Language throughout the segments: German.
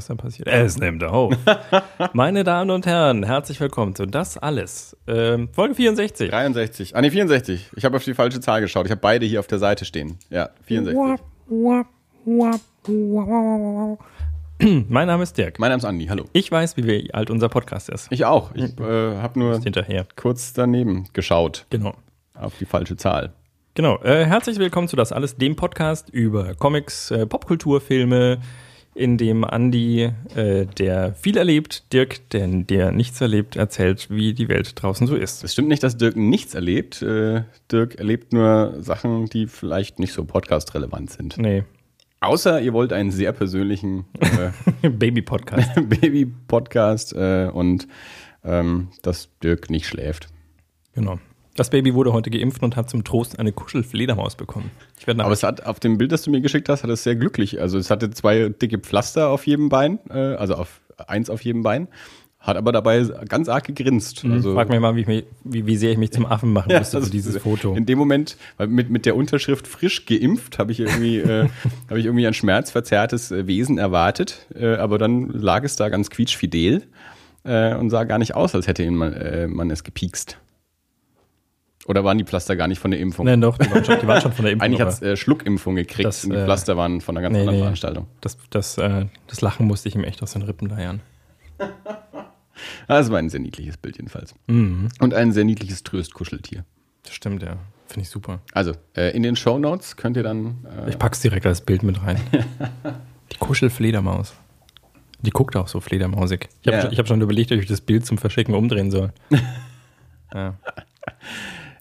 Was dann passiert. Es nimmt auf. Meine Damen und Herren, herzlich willkommen zu Das Alles. Ähm, Folge 64. 63. Ah, nee, 64. Ich habe auf die falsche Zahl geschaut. Ich habe beide hier auf der Seite stehen. Ja, 64. Mein Name ist Dirk. Mein Name ist Andi. Hallo. Ich weiß, wie alt unser Podcast ist. Ich auch. Ich äh, habe nur hinterher. kurz daneben geschaut Genau. auf die falsche Zahl. Genau. Äh, herzlich willkommen zu Das Alles, dem Podcast über Comics, äh, Popkultur, Filme, in dem Andi, äh, der viel erlebt, Dirk, der, der nichts erlebt, erzählt, wie die Welt draußen so ist. Es stimmt nicht, dass Dirk nichts erlebt. Äh, Dirk erlebt nur Sachen, die vielleicht nicht so podcast-relevant sind. Nee. Außer ihr wollt einen sehr persönlichen äh, Baby-Podcast. Baby-Podcast äh, und ähm, dass Dirk nicht schläft. genau. Das Baby wurde heute geimpft und hat zum Trost eine Kuschelfledermaus bekommen. Ich werde Aber es hat auf dem Bild, das du mir geschickt hast, hat es sehr glücklich. Also es hatte zwei dicke Pflaster auf jedem Bein, äh, also auf eins auf jedem Bein, hat aber dabei ganz arg gegrinst. Also, Frag mich mal, wie, ich mich, wie, wie sehr ich mich zum Affen machen Ja, musste also für dieses Foto. In dem Moment, mit, mit der Unterschrift frisch geimpft, habe ich irgendwie, äh, habe ich irgendwie ein schmerzverzerrtes äh, Wesen erwartet. Äh, aber dann lag es da ganz quietschfidel äh, und sah gar nicht aus, als hätte ihn man, äh, man es gepiekst. Oder waren die Pflaster gar nicht von der Impfung? Nein, doch, die waren schon, die waren schon von der Impfung. Eigentlich hat es äh, Schluckimpfung gekriegt Das, und die äh, Pflaster waren von einer ganz nee, anderen nee. Veranstaltung. das, das, äh, das Lachen musste ich ihm echt aus den Rippen leiern. Das war ein sehr niedliches Bild jedenfalls. Mhm. Und ein sehr niedliches Tröstkuscheltier. Das stimmt, ja. Finde ich super. Also, äh, in den Shownotes könnt ihr dann. Äh, Ich pack's direkt als Bild mit rein. Die Kuschelfledermaus. Die guckt auch so fledermausig. Ich habe Ja. hab schon überlegt, ob ich das Bild zum Verschicken umdrehen soll. ja.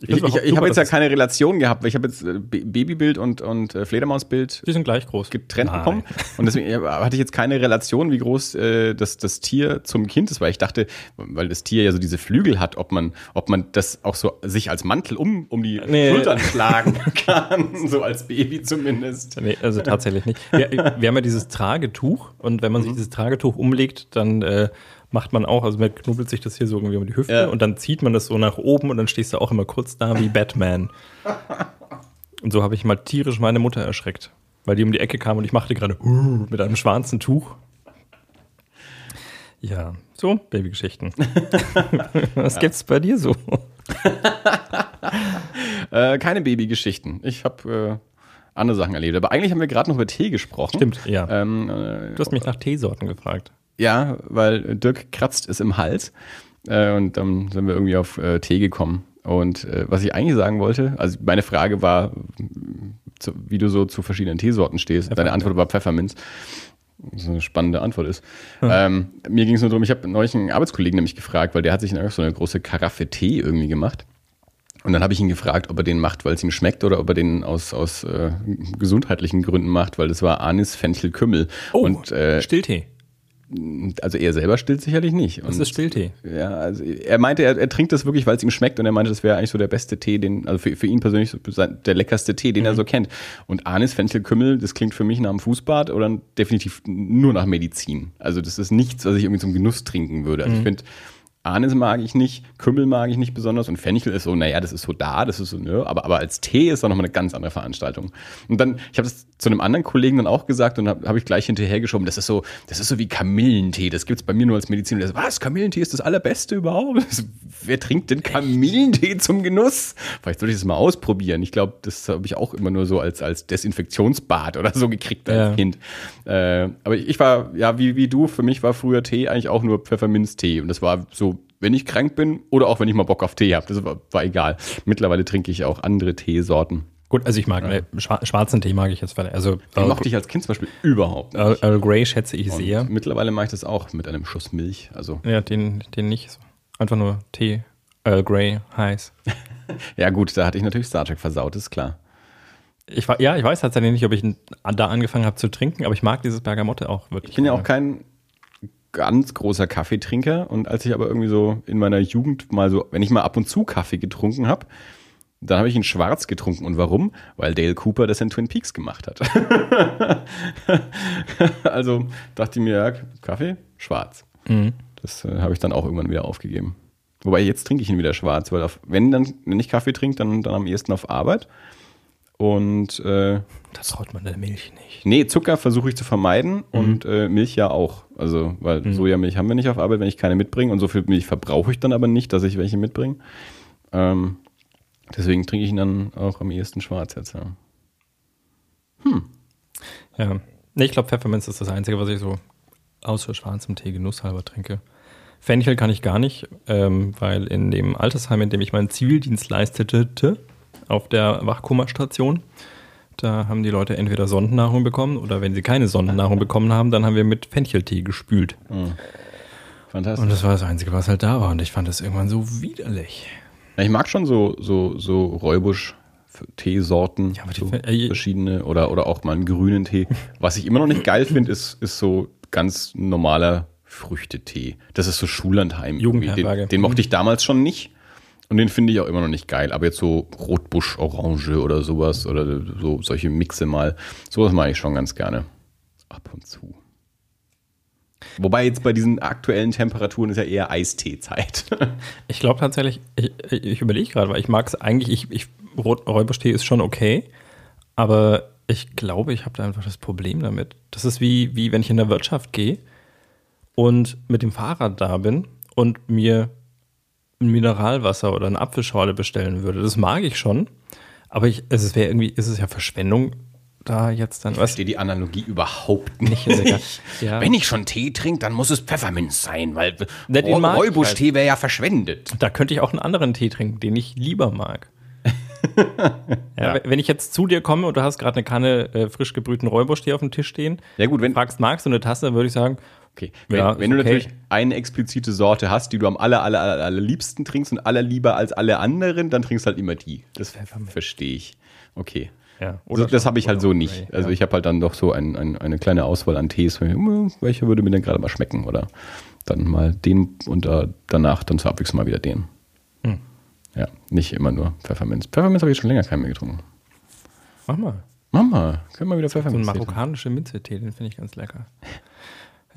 Ich ich, ich habe jetzt ja keine Relation gehabt, weil ich habe jetzt äh, Ba- Babybild und, und äh, Fledermausbild Die sind gleich groß. getrennt Nein. bekommen. Und deswegen hatte ich jetzt keine Relation, wie groß äh, das, das Tier zum Kind ist, weil ich dachte, weil das Tier ja so diese Flügel hat, ob man, ob man das auch so sich als Mantel um, um die Nee. Schultern schlagen kann, so als Baby zumindest. Nee, also tatsächlich nicht. Wir, wir haben ja dieses Tragetuch und wenn man Mhm. sich dieses Tragetuch umlegt, dann äh, macht man auch, also man knubbelt sich das hier so irgendwie um die Hüfte Ja. und dann zieht man das so nach oben und dann stehst du auch immer kurz da wie Batman. Und so habe ich mal tierisch meine Mutter erschreckt, weil die um die Ecke kam und ich machte gerade "Uh", mit einem schwarzen Tuch. Ja, so, Babygeschichten. Was gibt's bei dir so? Äh, keine Babygeschichten. Ich habe äh, andere Sachen erlebt. Aber eigentlich haben wir gerade noch über Tee gesprochen. Stimmt, ja. Ähm, äh, Du hast mich nach Teesorten gefragt. Ja, weil Dirk kratzt es im Hals. Äh, und dann sind wir irgendwie auf äh, Tee gekommen. Und äh, was ich eigentlich sagen wollte, also meine Frage war, m, zu, wie du so zu verschiedenen Teesorten stehst. Deine Antwort war Pfefferminz. Was eine spannende Antwort ist. Ähm, mir ging es nur darum, ich habe neulich einen Arbeitskollegen nämlich gefragt, weil der hat sich nämlich so eine große Karaffe Tee irgendwie gemacht. Und dann habe ich ihn gefragt, ob er den macht, weil es ihm schmeckt oder ob er den aus, aus äh, gesundheitlichen Gründen macht, weil das war Anis, Fenchel, Kümmel. und äh, Stilltee. Also er selber stillt sicherlich nicht. Das Und, ist Stilltee. ja, also er meinte, er, er trinkt das wirklich, weil es ihm schmeckt und er meinte, das wäre eigentlich so der beste Tee, den, also für, für ihn persönlich so der leckerste Tee, den er so kennt. Und Anis, Fenchel, Kümmel, das klingt für mich nach einem Fußbad oder definitiv nur nach Medizin. Also das ist nichts, was ich irgendwie zum Genuss trinken würde. Also ich finde, Anis mag ich nicht, Kümmel mag ich nicht besonders und Fenchel ist so, naja, das ist so da, das ist so, ne, aber, aber als Tee ist da nochmal eine ganz andere Veranstaltung. Und dann, ich habe das zu einem anderen Kollegen dann auch gesagt und habe hab ich gleich hinterhergeschoben, das ist so, das ist so wie Kamillentee, das gibt's bei mir nur als Medizin. Und so, was, Kamillentee ist das allerbeste überhaupt? So, Wer trinkt denn Kamillentee zum Genuss? Vielleicht sollte ich das mal ausprobieren. Ich glaube, das habe ich auch immer nur so als, als Desinfektionsbad oder so gekriegt als Ja. Kind. Äh, aber ich war, ja, wie, wie du, für mich war früher Tee eigentlich auch nur Pfefferminztee. Und das war so, wenn ich krank bin oder auch wenn ich mal Bock auf Tee habe. Das war, war egal. Mittlerweile trinke ich auch andere Teesorten. Gut, also ich mag, äh, schwa- schwarzen Tee mag ich jetzt, also Den mochte ich als Kind zum Beispiel überhaupt. Earl, Earl Grey schätze ich Und sehr. mittlerweile mache ich das auch mit einem Schuss Milch. Also, Ja, den, den nicht. Einfach nur Tee, Earl Grey, heiß. ja gut, da hatte ich natürlich Star Trek versaut, ist klar. Ich, war- ja, ich weiß tatsächlich nicht, ob ich da angefangen habe zu trinken, aber ich mag dieses Bergamotte auch wirklich. Ich bin ja auch kein ganz großer Kaffeetrinker und als ich aber irgendwie so in meiner Jugend mal so, wenn ich mal ab und zu Kaffee getrunken habe, dann habe ich ihn schwarz getrunken. Und warum? Weil Dale Cooper das in Twin Peaks gemacht hat. also dachte ich mir, ja, Kaffee, schwarz. Das äh, habe ich dann auch irgendwann wieder aufgegeben. Wobei jetzt trinke ich ihn wieder schwarz, weil auf, wenn, dann, wenn ich Kaffee trinke, dann, dann am ehesten auf Arbeit. Und äh, Da traut man der Milch nicht. nee, Zucker versuche ich zu vermeiden und äh, Milch ja auch. Also, weil Mhm. Sojamilch haben wir nicht auf Arbeit, wenn ich keine mitbringe. Und so viel Milch verbrauche ich dann aber nicht, dass ich welche mitbringe. Ähm, deswegen trinke ich ihn dann auch am ehesten schwarz jetzt. Ja. Ja. Nee, ich glaube, Pfefferminz ist das Einzige, was ich so außer schwarzem Tee genusshalber trinke. Fenchel kann ich gar nicht, ähm, weil in dem Altersheim, in dem ich meinen Zivildienst leistete, auf der Wachkummerstation, da haben die Leute entweder Sondennahrung bekommen oder wenn sie keine Sondennahrung bekommen haben, dann haben wir mit Fencheltee gespült. Fantastisch. Und das war das Einzige, was halt da war. Und ich fand das irgendwann so widerlich. Ja, ich mag schon so, so, so Räubusch-Teesorten, Ja, aber die- so äh, verschiedene oder, oder auch mal einen grünen Tee. Was ich immer noch nicht geil finde, ist, ist so ganz normaler Früchtetee. Das ist so Schullandheim. Den, den mochte ich damals schon nicht. Und den finde ich auch immer noch nicht geil. Aber jetzt so Rotbusch, Orange oder sowas oder so solche Mixe mal. Sowas mache ich schon ganz gerne. Ab und zu. Wobei jetzt bei diesen aktuellen Temperaturen ist ja eher Eisteezeit. Ich glaube tatsächlich, ich, ich überlege gerade, weil ich mag es eigentlich, ich, ich, Räuberstee ist schon okay, aber ich glaube, ich habe da einfach das Problem damit. Das ist wie, wie wenn ich in der Wirtschaft gehe und mit dem Fahrrad da bin und mir ein Mineralwasser oder eine Apfelschorle bestellen würde. Das mag ich schon, aber ich, es wäre irgendwie, ist es ja Verschwendung, da jetzt dann, was? verstehe die Analogie überhaupt nicht. Egal. Ja. Wenn ich schon Tee trinke, dann muss es Pfefferminz sein, weil ich Räubusch-Tee wäre ja verschwendet. Da könnte ich auch einen anderen Tee trinken, den ich lieber mag. ja, w- Wenn ich jetzt zu dir komme und du hast gerade eine Kanne äh, frisch gebrühten Räuberstee auf dem Tisch stehen, Ja gut, wenn, fragst, magst du eine Tasse, dann würde ich sagen, okay. wenn, Ja, wenn du okay. natürlich eine explizite Sorte hast, die du am aller, aller, aller, aller liebsten trinkst und aller lieber als alle anderen, dann trinkst halt immer die. Das verstehe ich. Okay. ja, Also das habe ich halt so nicht. Grey, Also ja. ich habe halt dann doch so ein, ein, eine kleine Auswahl an Tees. Hm, Welcher würde mir denn gerade mal schmecken? Oder dann mal den und äh, danach dann zur Abwechslung mal wieder den. Hm. Ja, nicht immer nur Pfefferminz. Pfefferminz habe ich schon länger keinen mehr getrunken. Mach mal. Mama, können wir wieder So ein Pfefferminz trinken? marokkanischer Minztee, den finde ich ganz lecker.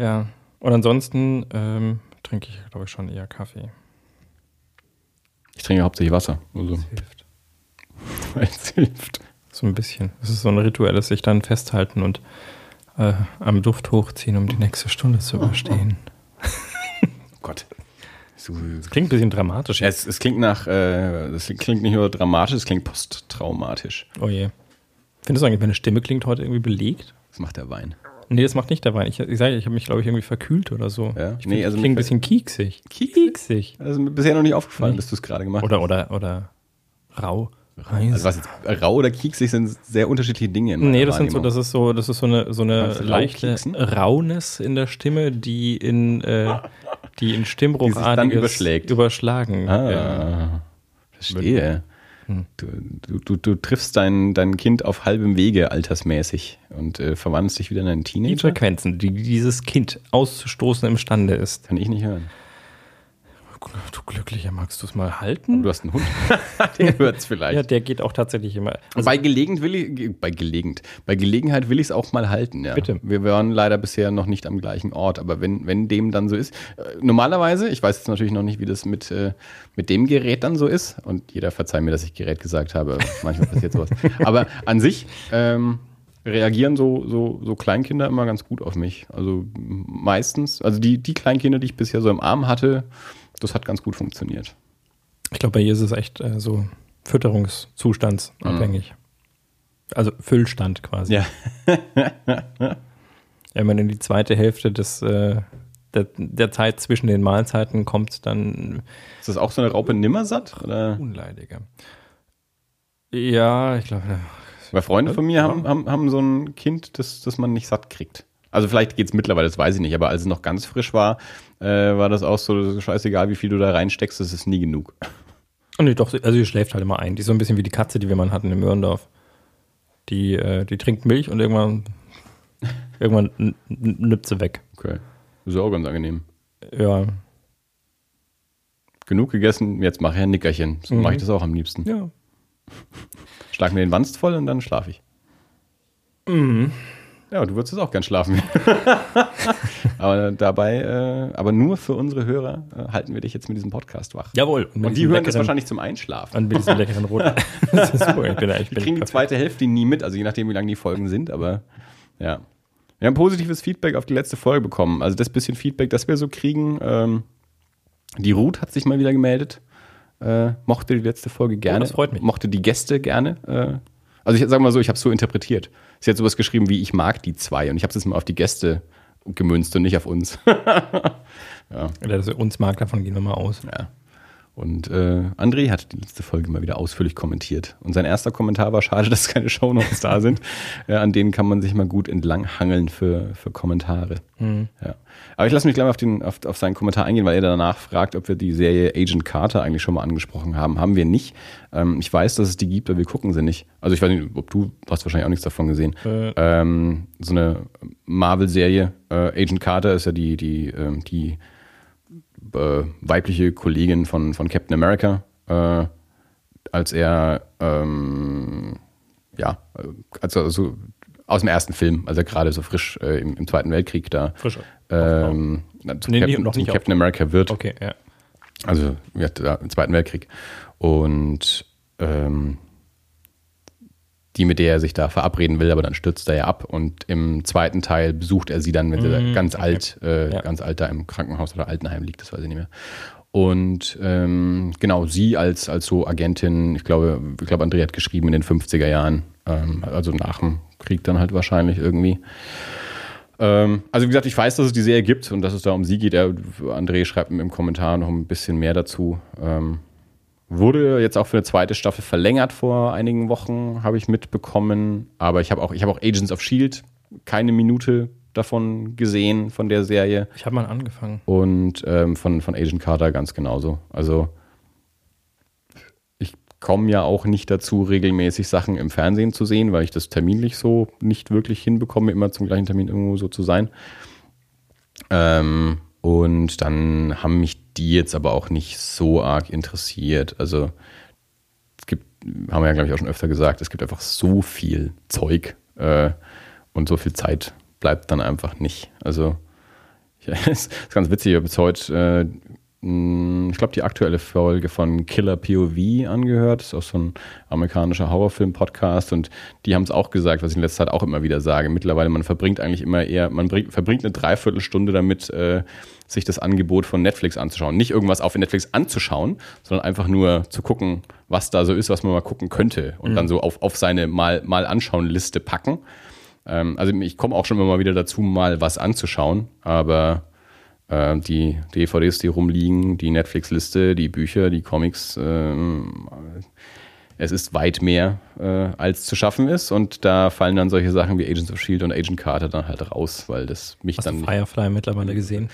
Ja. Und ansonsten ähm, trinke ich, glaube ich, schon eher Kaffee. Ich trinke hauptsächlich Wasser. Also, Das hilft. es hilft. So ein bisschen. Es ist so ein rituelles sich dann festhalten und äh, am Duft hochziehen, um die nächste Stunde zu überstehen. Oh Gott. So, Klingt ein bisschen dramatisch. ja, es, es klingt nach, äh, es klingt nicht nur dramatisch, es klingt posttraumatisch. Oh je. Findest du eigentlich, meine Stimme klingt heute irgendwie belegt? Das macht der Wein. Nee, das macht nicht der Wein. Ich, ich sage, ich habe mich, glaube ich, irgendwie verkühlt oder so. Ja? Ich Nee, find, also ich klinge ein bisschen kieksig. Kieksig? Ist mir bisher noch nicht aufgefallen, Nee. dass du es gerade gemacht hast. Oder, oder, oder rau. Also was jetzt, rau oder kieksig sind sehr unterschiedliche Dinge. Nee, das sind so, das ist so, das ist so eine, so eine leichte? Rauness in der Stimme, die in, äh, die in Stimmbruchartiges Die überschlägt. überschlagen. Ah, äh, verstehe. Hm. Du, du, du, triffst dein, dein Kind auf halbem Wege altersmäßig und äh, verwandelst dich wieder in einen die Teenager. Frequenzen, die dieses Kind auszustoßen imstande ist. Kann ich nicht hören. Du Glücklicher, magst du es mal Aber halten? du hast einen Hund. Der hört's vielleicht. Ja, der geht auch tatsächlich immer. Also, bei Gelegent will ich, bei Gelegent, bei Gelegenheit will ich es auch mal halten, ja. Bitte. Wir waren leider bisher noch nicht am gleichen Ort, aber wenn, wenn dem dann so ist, äh, normalerweise, ich weiß jetzt natürlich noch nicht, wie das mit, äh, mit dem Gerät dann so ist und jeder verzeiht mir, dass ich Gerät gesagt habe, manchmal passiert sowas. Aber an sich, ähm, reagieren so, so, so Kleinkinder immer ganz gut auf mich. Also meistens, also die, die Kleinkinder, die ich bisher so im Arm hatte, das hat ganz gut funktioniert. ich glaube, bei ihr ist es echt äh, so Fütterungszustandsabhängig. Also Füllstand quasi. Ja. Wenn man in die zweite Hälfte des, äh, der, der Zeit zwischen den Mahlzeiten kommt, dann Ist das auch so eine Raupe nimmersatt? Oder? unleidiger. Ja, ich glaube, Weil Freunde von mir haben, haben, haben so ein Kind, das, das man nicht satt kriegt. Also vielleicht geht's mittlerweile, das weiß ich nicht, aber als es noch ganz frisch war, äh, war das auch so, scheißegal, wie viel du da reinsteckst, das ist nie genug. Oh, nee, doch, also sie schläft halt immer ein. Die ist so ein bisschen wie die Katze, die wir mal hatten in Möhrendorf. Die, äh, die trinkt Milch und irgendwann, irgendwann nippt sie weg. Okay. Das ist auch ganz angenehm. Ja. Genug gegessen, jetzt mache ich ein Nickerchen. So Mhm. mache ich das auch am liebsten. Ja. Schlag mir den Wanst voll und dann schlafe ich. Mhm. Ja, du würdest jetzt auch gern schlafen. aber dabei, äh, aber nur für unsere Hörer äh, halten wir dich jetzt mit diesem Podcast wach. Jawohl. Und, und die hören das wahrscheinlich zum Einschlafen. Und mit diesem leckeren Rot. das ist super. Ich bin, ich bin die kriegen die zweite Hälfte nie mit, also je nachdem, wie lang die Folgen sind, aber ja. Wir haben positives Feedback auf die letzte Folge bekommen. Also das bisschen Feedback, das wir so kriegen. Ähm, die Ruth hat sich mal wieder gemeldet. Äh, mochte die letzte Folge gerne. Oh, das freut mich. Mochte die Gäste gerne. Äh, also ich sage mal so, ich habe es so interpretiert. Sie hat sowas geschrieben wie, ich mag die zwei. Und ich habe es jetzt mal auf die Gäste gemünzt und nicht auf uns. ja. Dass er uns mag, davon gehen wir mal aus. Ja. Und äh, André hat die letzte Folge mal wieder ausführlich kommentiert. Und sein erster Kommentar war, schade, dass keine Shownotes da sind. Äh, an denen kann man sich mal gut entlanghangeln für, für Kommentare. Mhm. Ja. Aber ich lasse mich gleich mal auf, den, auf, auf seinen Kommentar eingehen, weil er danach fragt, ob wir die Serie Agent Carter eigentlich schon mal angesprochen haben. Haben wir nicht. Ähm, ich weiß, dass es die gibt, aber wir gucken sie nicht. Also ich weiß nicht, ob du hast wahrscheinlich auch nichts davon gesehen. Äh. Ähm, so eine Marvel-Serie, äh, Agent Carter ist ja die, die, ähm, die äh, weibliche Kollegin von, von Captain America, äh, als er, ähm, ja, also, also aus dem ersten Film, als er gerade so frisch äh, im, im, Zweiten Weltkrieg da frisch. Ähm, nee, Captain, noch zum Captain America wird. Okay, ja. Also ja, im Zweiten Weltkrieg. Und ähm, die, mit der er sich da verabreden will, aber dann stürzt er ja ab. Und im zweiten Teil besucht er sie dann, wenn sie ganz okay. alt, äh, ja. ganz alt da im Krankenhaus oder Altenheim liegt, das weiß ich nicht mehr. Und ähm, genau, sie als, als so Agentin, ich glaube, ich glaube, André hat geschrieben in den 50er Jahren, ähm, also nach dem Krieg dann halt wahrscheinlich irgendwie. Ähm, also wie gesagt, ich weiß, dass es die Serie gibt und dass es da um sie geht. Er, André schreibt im Kommentar noch ein bisschen mehr dazu. Ähm, Wurde jetzt auch für eine zweite Staffel verlängert vor einigen Wochen, habe ich mitbekommen. Aber ich habe auch, ich habe auch Agents of Shield keine Minute davon gesehen, von der Serie. Ich habe mal angefangen. Und ähm, von, von Agent Carter ganz genauso. Also ich komme ja auch nicht dazu, regelmäßig Sachen im Fernsehen zu sehen, weil ich das terminlich so nicht wirklich hinbekomme, immer zum gleichen Termin irgendwo so zu sein. Ähm, und dann haben mich die jetzt aber auch nicht so arg interessiert. Also es gibt, haben wir ja glaube ich auch schon öfter gesagt, es gibt einfach so viel Zeug äh, und so viel Zeit bleibt dann einfach nicht. Also es ist ganz witzig, ich habe jetzt heute äh, ich glaube, die aktuelle Folge von Killer POV angehört. Das ist auch so ein amerikanischer Horrorfilm-Podcast und die haben es auch gesagt, was ich in letzter Zeit auch immer wieder sage. Mittlerweile, man verbringt eigentlich immer eher, man bringt, verbringt eine Dreiviertelstunde damit, äh, sich das Angebot von Netflix anzuschauen. Nicht irgendwas auf Netflix anzuschauen, sondern einfach nur zu gucken, was da so ist, was man mal gucken könnte und mhm. dann so auf, auf seine mal, mal anschauen Liste packen. Ähm, also ich komme auch schon immer mal wieder dazu, mal was anzuschauen, aber äh, die DVDs, die rumliegen, die Netflix-Liste, die Bücher, die Comics. Äh, es ist weit mehr, äh, als zu schaffen ist. Und da fallen dann solche Sachen wie Agents of Shield und Agent Carter dann halt raus, weil das mich Hast dann. Du Firefly mittlerweile gesehen?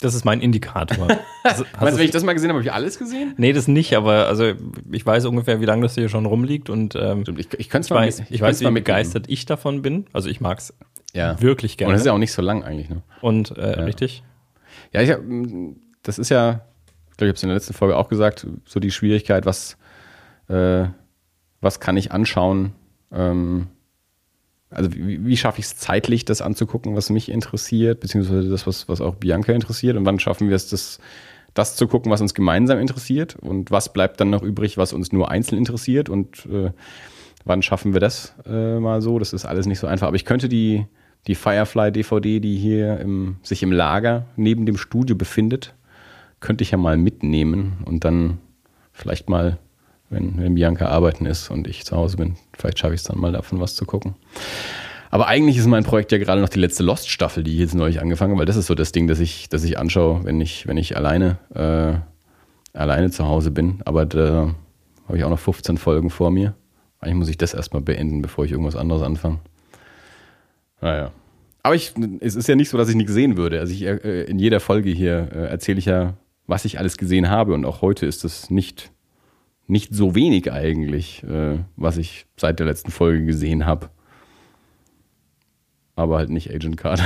Das ist mein Indikator. Also, Meinst du, wenn ich das mal gesehen habe, habe ich alles gesehen? Nee, das nicht, aber also ich weiß ungefähr, wie lange das hier schon rumliegt und ähm, ich, ich, ich, ich weiß, ich weiß, wie begeistert ich davon bin. Also ich mag es ja. Wirklich gerne. Und das ist ja auch nicht so lang eigentlich. Ne? Und äh, ja. richtig? Ja, ich hab, das ist ja, ich glaube, ich habe es in der letzten Folge auch gesagt, so die Schwierigkeit, was, äh, was kann ich anschauen? Ähm, also wie, wie schaffe ich es zeitlich, das anzugucken, was mich interessiert, beziehungsweise das, was, was auch Bianca interessiert? Und wann schaffen wir es, das, das zu gucken, was uns gemeinsam interessiert? Und was bleibt dann noch übrig, was uns nur einzeln interessiert? Und äh, wann schaffen wir das äh, mal so? Das ist alles nicht so einfach. Aber ich könnte die, die Firefly-DVD, die hier im, sich im Lager neben dem Studio befindet, könnte ich ja mal mitnehmen und dann vielleicht mal, wenn, wenn Bianca arbeiten ist und ich zu Hause bin, vielleicht schaffe ich es dann mal davon was zu gucken. Aber eigentlich ist mein Projekt ja gerade noch die letzte Lost-Staffel, die ich jetzt neulich angefangen habe, weil das ist so das Ding, das ich, das ich anschaue, wenn ich, wenn ich alleine, äh, alleine zu Hause bin. Aber da habe ich auch noch 15 Folgen vor mir. Eigentlich muss ich das erstmal beenden, bevor ich irgendwas anderes anfange. Naja. Aber ich, es ist ja nicht so, dass ich nichts sehen würde. Also ich, äh, in jeder Folge hier äh, erzähle ich ja, was ich alles gesehen habe. Und auch heute ist es nicht, nicht so wenig eigentlich, äh, was ich seit der letzten Folge gesehen habe. Aber halt nicht Agent Carter.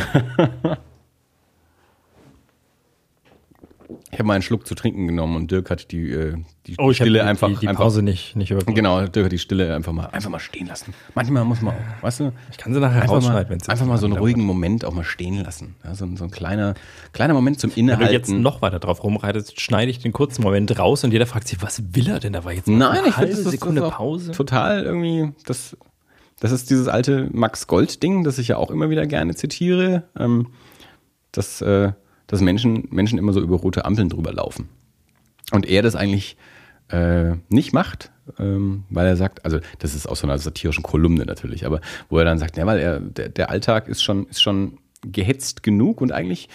Ich habe mal einen Schluck zu trinken genommen und Dirk hat die, äh, die Oh, ich habe Stille die, einfach, die, die einfach Pause nicht, nicht überbrückt. Genau, Dirk hat die Stille einfach mal, einfach mal stehen lassen. Manchmal muss man auch, weißt du, Ich kann sie nachher einfach mal, wenn es einfach mal so einen ruhigen Moment auch mal stehen lassen. Ja, so, ein- so ein kleiner, kleiner Moment zum Wenn du Innehalten. jetzt noch weiter drauf rumreitest, schneide ich den kurzen Moment raus und jeder fragt sich, was will er denn? Da war jetzt Nein, eine ich halbe das Sekunde das Pause. Total irgendwie, das, das ist dieses alte Max Gold-Ding, das ich ja auch immer wieder gerne zitiere, ähm, dass, äh, dass Menschen, Menschen immer so über rote Ampeln drüber laufen. Und er das eigentlich äh, nicht macht, ähm, weil er sagt, also das ist aus so einer satirischen Kolumne natürlich, aber wo er dann sagt, ja, weil er, der, der Alltag ist schon, ist schon gehetzt genug und eigentlich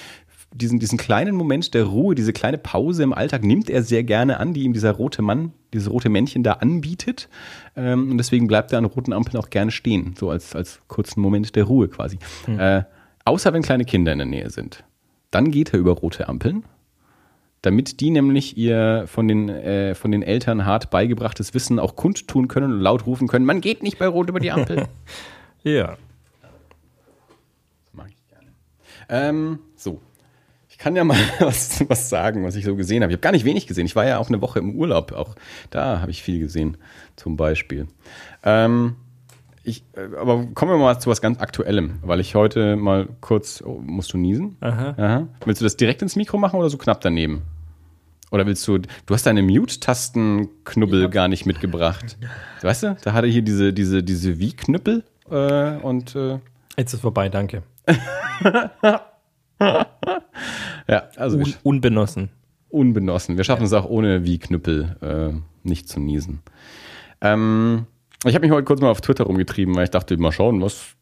diesen, diesen kleinen Moment der Ruhe, diese kleine Pause im Alltag nimmt er sehr gerne an, die ihm dieser rote Mann, dieses rote Männchen da anbietet. Ähm, und deswegen bleibt er an roten Ampeln auch gerne stehen, so als, als kurzen Moment der Ruhe quasi. Äh, außer wenn kleine Kinder in der Nähe sind. Dann geht er über rote Ampeln, damit die nämlich ihr von den, äh, von den Eltern hart beigebrachtes Wissen auch kundtun können und laut rufen können, man geht nicht bei Rot über die Ampel. Ja. Mag ich gerne. Ähm, so. Ich kann ja mal was, was sagen, was ich so gesehen habe. Ich habe gar nicht wenig gesehen. Ich war ja auch eine Woche im Urlaub. Auch da habe ich viel gesehen, zum Beispiel. Ähm, ich, äh, aber kommen wir mal zu was ganz Aktuellem, weil ich heute mal kurz. Oh, musst du niesen? Aha. Aha. Willst du das direkt ins Mikro machen oder so knapp daneben? Oder willst du. Du hast deine Mute-Tastenknubbel gar nicht mitgebracht. Weißt du, da hat er hier diese, diese, diese Wie-Knüppel äh, und. Äh, Jetzt ist vorbei, danke. ja, also Un unbenossen. unbenossen. Wir schaffen es auch ohne Wie-Knüppel äh, nicht zu niesen. Ähm, ich habe mich heute kurz mal auf Twitter rumgetrieben, weil ich dachte, mal schauen, was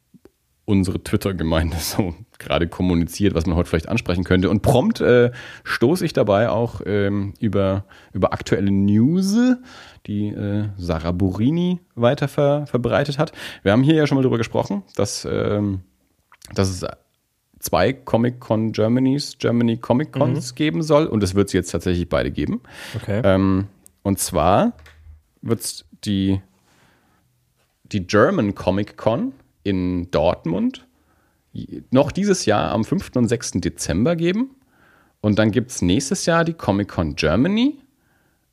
unsere Twitter-Gemeinde so gerade kommuniziert, was man heute vielleicht ansprechen könnte. Und prompt äh, stoße ich dabei auch ähm, über, über aktuelle News, die äh, Sarah Burini weiter ver verbreitet hat. Wir haben hier ja schon mal drüber gesprochen, dass, ähm, dass es zwei Comic-Con Germanys, Germany Comic-Cons geben soll. Und es wird sie jetzt tatsächlich beide geben. Okay. Ähm, und zwar wird es die, die German Comic Con in Dortmund noch dieses Jahr am 5. und 6. Dezember geben. Und dann gibt es nächstes Jahr die Comic Con Germany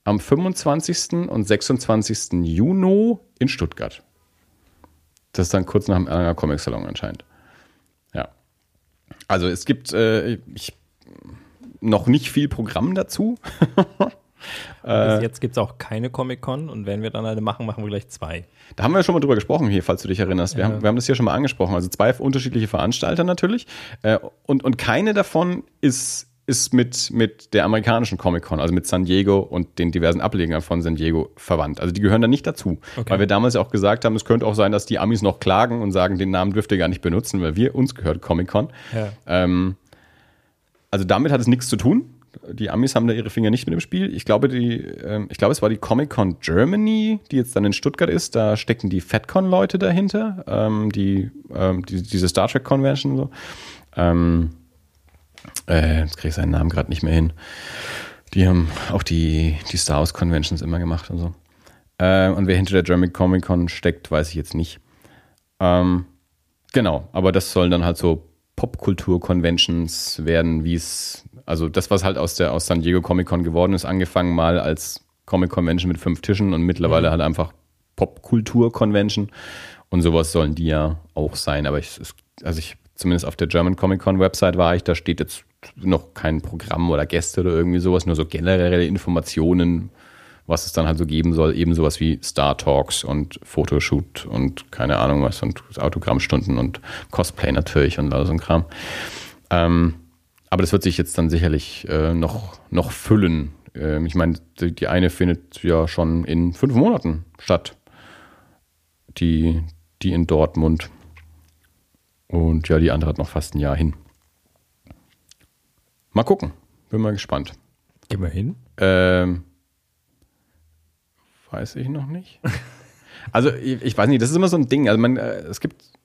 am 25. und 26. Juni in Stuttgart. Das ist dann kurz nach dem Erlanger Comic Salon anscheinend. Ja. Also es gibt äh, ich, noch nicht viel Programm dazu. Bis jetzt gibt es auch keine Comic-Con und wenn wir dann eine machen, machen wir gleich zwei. Da haben wir schon mal drüber gesprochen hier, falls du dich erinnerst. Wir, Ja. haben, wir haben das hier schon mal angesprochen. Also zwei unterschiedliche Veranstalter natürlich. Äh, und, und keine davon ist, ist mit, mit der amerikanischen Comic-Con, also mit San Diego und den diversen Ablegern von San Diego verwandt. Also die gehören da nicht dazu. Okay. Weil wir damals ja auch gesagt haben, es könnte auch sein, dass die Amis noch klagen und sagen, den Namen dürft ihr gar nicht benutzen, weil wir uns gehört Comic-Con. Ja. Ähm, also damit hat es nichts zu tun. Die Amis haben da ihre Finger nicht mit im Spiel. Ich glaube, die, ähm, ich glaube, es war die Comic Con Germany, die jetzt dann in Stuttgart ist. Da stecken die FatCon-Leute dahinter, ähm, die, ähm, die, diese Star Trek Convention so. Ähm, äh, jetzt kriege ich seinen Namen gerade nicht mehr hin. Die haben auch die, die Star Wars Conventions immer gemacht und so. Äh, und wer hinter der German Comic Con steckt, weiß ich jetzt nicht. Ähm, genau, aber das sollen dann halt so Popkultur-Conventions werden, wie es, also das, was halt aus der aus San Diego Comic Con geworden ist, angefangen mal als Comic Convention mit fünf Tischen und mittlerweile halt einfach Popkultur-Convention. Und sowas sollen die ja auch sein. Aber ich, also ich, zumindest auf der German Comic Con Website war ich, da steht jetzt noch kein Programm oder Gäste oder irgendwie sowas, nur so generelle Informationen, was es dann halt so geben soll. Eben sowas wie Star Talks und Fotoshoot und keine Ahnung was und Autogrammstunden und Cosplay natürlich und all so ein Kram. Ähm, aber das wird sich jetzt dann sicherlich äh, noch, noch füllen. Ähm, ich meine, die, die eine findet ja schon in fünf Monaten statt. Die, die in Dortmund. Und ja, die andere hat noch fast ein Jahr hin. Mal gucken. Bin mal gespannt. Gehen wir hin. Ähm, weiß ich noch nicht. Also ich, ich weiß nicht, das ist immer so ein Ding. Also man, äh, es gibt äh,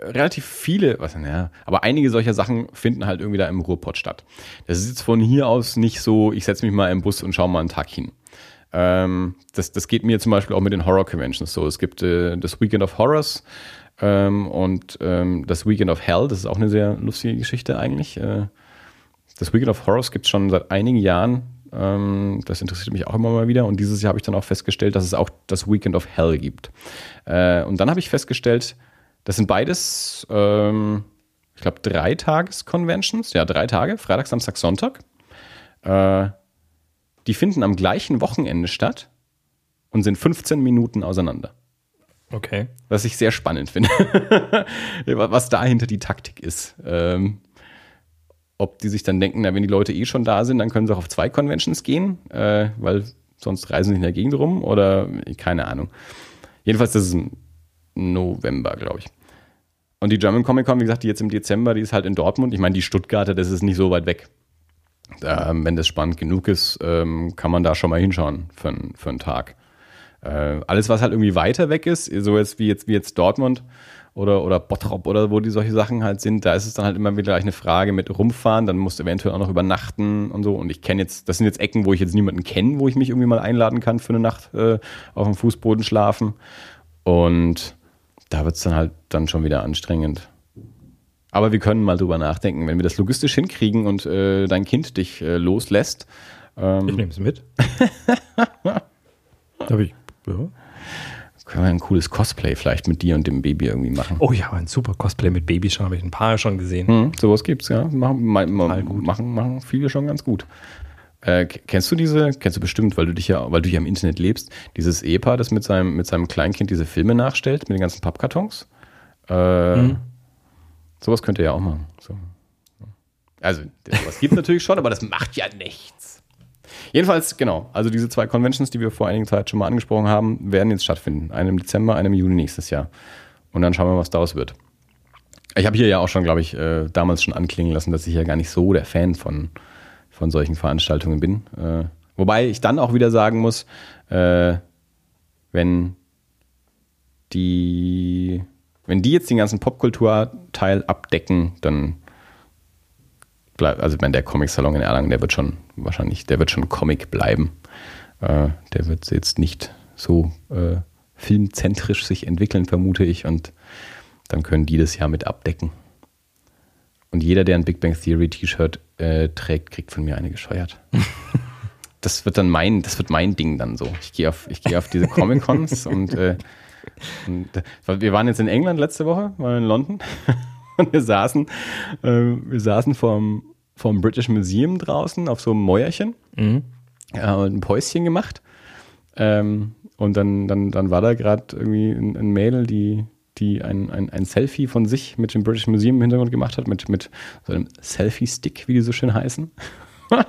relativ viele, was ja, aber einige solcher Sachen finden halt irgendwie da im Ruhrpott statt. Das ist jetzt von hier aus nicht so, ich setze mich mal im Bus und schaue mal einen Tag hin. Ähm, das, das geht mir zum Beispiel auch mit den Horror Conventions so. Es gibt äh, das Weekend of Horrors ähm, und ähm, das Weekend of Hell, das ist auch eine sehr lustige Geschichte eigentlich. Äh, das Weekend of Horrors gibt es schon seit einigen Jahren. Ähm, das interessiert mich auch immer mal wieder. Und dieses Jahr habe ich dann auch festgestellt, dass es auch das Weekend of Hell gibt. Äh, und dann habe ich festgestellt, das sind beides, ähm, ich glaube, drei Tages-Conventions. Ja, drei Tage, Freitag, Samstag, Sonntag. Äh, die finden am gleichen Wochenende statt und sind 15 Minuten auseinander. Okay. Was ich sehr spannend finde, was dahinter die Taktik ist. Ähm, ob die sich dann denken, na, wenn die Leute eh schon da sind, dann können sie auch auf zwei Conventions gehen, äh, weil sonst reisen sie in der Gegend rum oder keine Ahnung. Jedenfalls, das ist im November, glaube ich. Und die German Comic Con, wie gesagt, die jetzt im Dezember, die ist halt in Dortmund. Ich meine, die Stuttgarter, das ist nicht so weit weg. Ähm, wenn das spannend genug ist, ähm, kann man da schon mal hinschauen für, für einen Tag. Äh, alles, was halt irgendwie weiter weg ist, so jetzt wie jetzt, wie jetzt Dortmund oder, oder Bottrop oder wo die solche Sachen halt sind, da ist es dann halt immer wieder eine Frage mit rumfahren, dann musst du eventuell auch noch übernachten und so. Und ich kenne jetzt, das sind jetzt Ecken, wo ich jetzt niemanden kenne, wo ich mich irgendwie mal einladen kann für eine Nacht äh, auf dem Fußboden schlafen. Und da wird es dann halt dann schon wieder anstrengend. Aber wir können mal drüber nachdenken, wenn wir das logistisch hinkriegen und äh, dein Kind dich äh, loslässt. Ähm, ich nehme es mit. Hab ich ja. Können wir ein cooles Cosplay vielleicht mit dir und dem Baby irgendwie machen? Oh ja, ein super Cosplay mit Baby schon, habe ich ein paar schon gesehen. Hm, sowas gibt's, ja. Machen, machen, machen viele schon ganz gut. Äh, kennst du diese, kennst du bestimmt, weil du dich ja, weil du ja im Internet lebst, dieses Ehepaar, das mit seinem, mit seinem Kleinkind diese Filme nachstellt, mit den ganzen Pappkartons? Äh, hm. Sowas könnt ihr ja auch machen. So. Also, sowas gibt natürlich schon, aber das macht ja nichts. Jedenfalls, genau. Also diese zwei Conventions, die wir vor einiger Zeit schon mal angesprochen haben, werden jetzt stattfinden. Eine im Dezember, eine im Juni nächstes Jahr. Und dann schauen wir, was daraus wird. Ich habe hier ja auch schon, glaube ich, äh, damals schon anklingen lassen, dass ich ja gar nicht so der Fan von, von solchen Veranstaltungen bin. Äh, wobei ich dann auch wieder sagen muss, äh, wenn die, wenn die jetzt den ganzen Popkulturteil abdecken, dann bleibt, also ich der Comic-Salon in Erlangen, der wird schon wahrscheinlich, der wird schon Comic bleiben. Äh, der wird jetzt nicht so äh, filmzentrisch sich entwickeln, vermute ich. Und dann können die das ja mit abdecken. Und jeder, der ein Big Bang Theory T-Shirt äh, trägt, kriegt von mir eine gescheuert. das wird dann mein, das wird mein Ding dann so. Ich gehe auf, ich gehe auf diese Comic Cons und, äh, und äh, wir waren jetzt in England letzte Woche, waren in London und wir saßen, äh, wir saßen vorm, vom British Museum draußen auf so einem Mäuerchen mhm. ja, und ein Päuschen gemacht. Ähm, und dann, dann, dann war da gerade irgendwie ein, ein, Mädel, die, die ein, ein, ein Selfie von sich mit dem British Museum im Hintergrund gemacht hat, mit, mit so einem Selfie-Stick, wie die so schön heißen.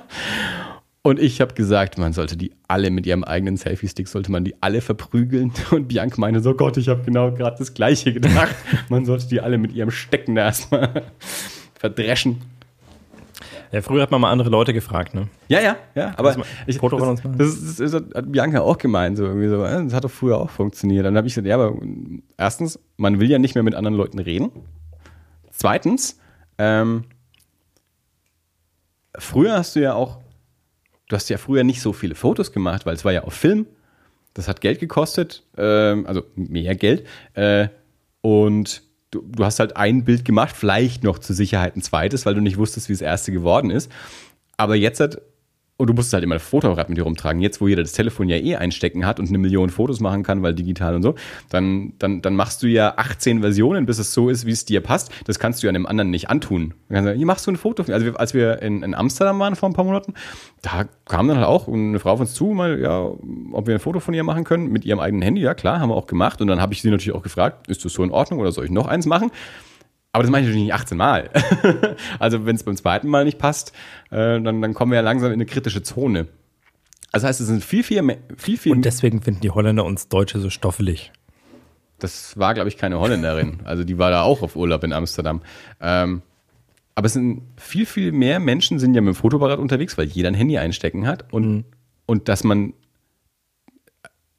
Und ich habe gesagt, man sollte die alle mit ihrem eigenen Selfie-Stick, sollte man die alle verprügeln. Und Bianca meinte so, Gott, ich habe genau gerade das Gleiche gedacht. Man sollte die alle mit ihrem Stecken erstmal verdreschen. Ja, früher hat man mal andere Leute gefragt, ne? Ja, ja, ja. Aber ich, Foto von uns machen. Das, das, das, hat Bianca auch gemeint, so irgendwie so. Das hat doch früher auch funktioniert. Dann habe ich gesagt, ja, aber erstens, man will ja nicht mehr mit anderen Leuten reden. Zweitens, ähm, früher hast du ja auch, du hast ja früher nicht so viele Fotos gemacht, weil es war ja auf Film. Das hat Geld gekostet, ähm, also mehr Geld. Äh, und du, du hast halt ein Bild gemacht, vielleicht noch zur Sicherheit ein zweites, weil du nicht wusstest, wie das erste geworden ist. Aber jetzt hat und du musst halt immer ein Fotorad mit dir rumtragen. Jetzt, wo jeder das Telefon ja eh einstecken hat und eine Million Fotos machen kann, weil digital und so, dann, dann, dann machst du ja 18 Versionen, bis es so ist, wie es dir passt. Das kannst du ja einem anderen nicht antun. Hier machst du ein Foto. Also, als wir in, in, Amsterdam waren vor ein paar Monaten, da kam dann halt auch eine Frau auf uns zu, mal, ja, ob wir ein Foto von ihr machen können mit ihrem eigenen Handy. Ja, klar, haben wir auch gemacht. Und dann habe ich sie natürlich auch gefragt, ist das so in Ordnung oder soll ich noch eins machen? Aber das mache ich natürlich nicht 18 Mal. also wenn es beim zweiten Mal nicht passt, äh, dann, dann kommen wir ja langsam in eine kritische Zone. Also heißt, es sind viel, viel mehr, viel, viel. Und deswegen finden die Holländer uns Deutsche so stoffelig. Das war, glaube ich, keine Holländerin. Also die war da auch auf Urlaub in Amsterdam. Ähm, aber es sind viel, viel mehr Menschen sind ja mit dem Fotoapparat unterwegs, weil jeder ein Handy einstecken hat. Und, mhm. und dass man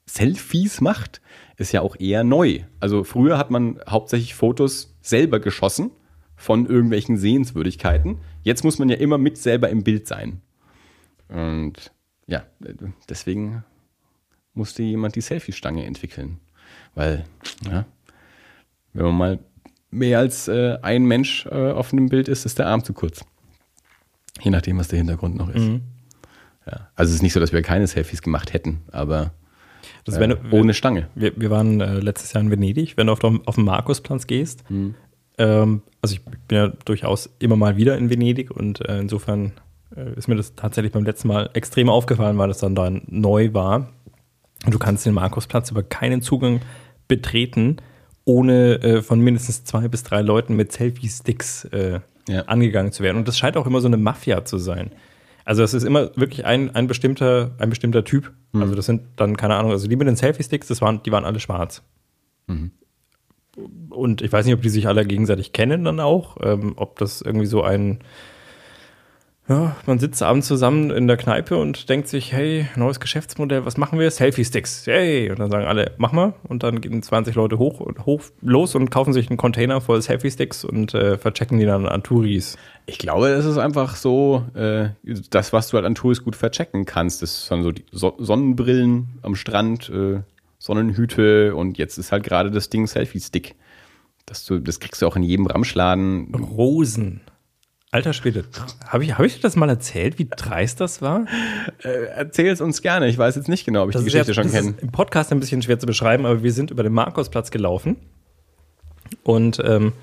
Selfies macht, ist ja auch eher neu. Also früher hat man hauptsächlich Fotos selber geschossen von irgendwelchen Sehenswürdigkeiten. Jetzt muss man ja immer mit selber im Bild sein. Und ja, deswegen musste jemand die Selfie-Stange entwickeln. Weil, ja, wenn man mal mehr als äh, ein Mensch äh, auf einem Bild ist, ist der Arm zu kurz. Je nachdem, was der Hintergrund noch ist. Mhm. Ja. Also es ist nicht so, dass wir keine Selfies gemacht hätten, aber das, wenn, äh, ohne Stange. Wir, wir waren äh, letztes Jahr in Venedig. Wenn du auf, auf den Markusplatz gehst, mhm. ähm, also ich bin ja durchaus immer mal wieder in Venedig und äh, insofern äh, ist mir das tatsächlich beim letzten Mal extrem aufgefallen, weil das dann da neu war. Du kannst den Markusplatz über keinen Zugang betreten, ohne äh, von mindestens zwei bis drei Leuten mit Selfie-Sticks äh, ja. angegangen zu werden. Und das scheint auch immer so eine Mafia zu sein. Also es ist immer wirklich ein, ein, bestimmter, ein bestimmter Typ. Mhm. Also das sind dann, keine Ahnung, also die mit den Selfie-Sticks, das waren, die waren alle schwarz. Mhm. Und ich weiß nicht, ob die sich alle gegenseitig kennen dann auch, ähm, ob das irgendwie so ein ja, man sitzt abends zusammen in der Kneipe und denkt sich, hey, neues Geschäftsmodell, was machen wir? Selfie-Sticks, hey. Und dann sagen alle, mach mal. Und dann gehen 20 Leute hoch und hoch los und kaufen sich einen Container voll Selfie-Sticks und äh, verchecken die dann an Touris. Ich glaube, es ist einfach so, äh, das, was du halt an Touris gut verchecken kannst, das sind so die so Sonnenbrillen am Strand, äh, Sonnenhüte und jetzt ist halt gerade das Ding Selfie-Stick. Das, du, das kriegst du auch in jedem Ramschladen. Rosen. Alter Schwede, habe ich, hab ich dir das mal erzählt, wie dreist das war? Äh, Erzähl es uns gerne. Ich weiß jetzt nicht genau, ob ich das die Geschichte ja, schon kenne. Im Podcast ein bisschen schwer zu beschreiben, aber wir sind über den Markusplatz gelaufen und ähm,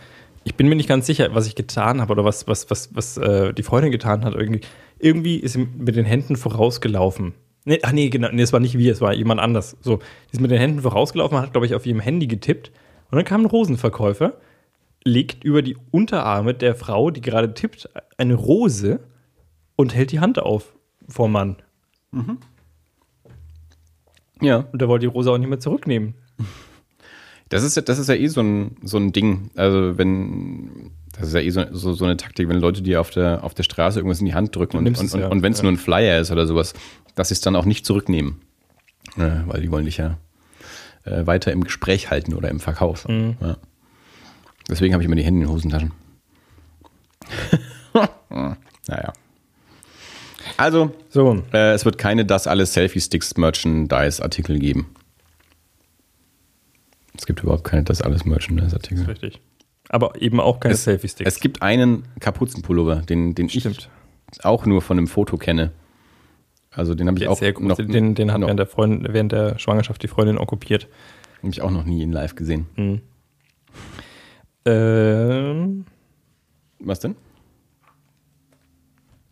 ich bin mir nicht ganz sicher, was ich getan habe oder was, was, was, was äh, die Freundin getan hat. Irgendwie, irgendwie ist sie mit den Händen vorausgelaufen. Nee, ach nee, genau, nee, es war nicht wir, es war jemand anders. So, die ist mit den Händen vorausgelaufen, hat, glaube ich, auf ihrem Handy getippt und dann kam ein Rosenverkäufer legt über die Unterarme der Frau, die gerade tippt, eine Rose und hält die Hand auf vor Mann. Mhm. Ja. Und er wollte die Rose auch nicht mehr zurücknehmen. Das ist, das ist ja eh so ein, so ein Ding. Also, wenn. Das ist ja eh so, so, so eine Taktik, wenn Leute dir auf der, auf der Straße irgendwas in die Hand drücken und, und, ja. und wenn es ja. nur ein Flyer ist oder sowas, dass sie es dann auch nicht zurücknehmen. Ja, weil die wollen dich ja äh, weiter im Gespräch halten oder im Verkauf. Mhm. Ja. Deswegen habe ich immer die Hände in den Hosentaschen. naja. Also, so. Äh, es wird keine das alles Selfie-Sticks Merchandise-Artikel geben. Es gibt überhaupt keine das alles Merchandise-Artikel. Richtig. Aber eben auch keine Selfie-Sticks. Es gibt einen Kapuzenpullover, den, den ich auch nur von einem Foto kenne. Also den habe ich auch sehr gut. noch. Den, den hat noch, während, der Freund, während der Schwangerschaft die Freundin okkupiert. Habe ich auch noch nie in live gesehen. Mhm. Ähm. Was denn?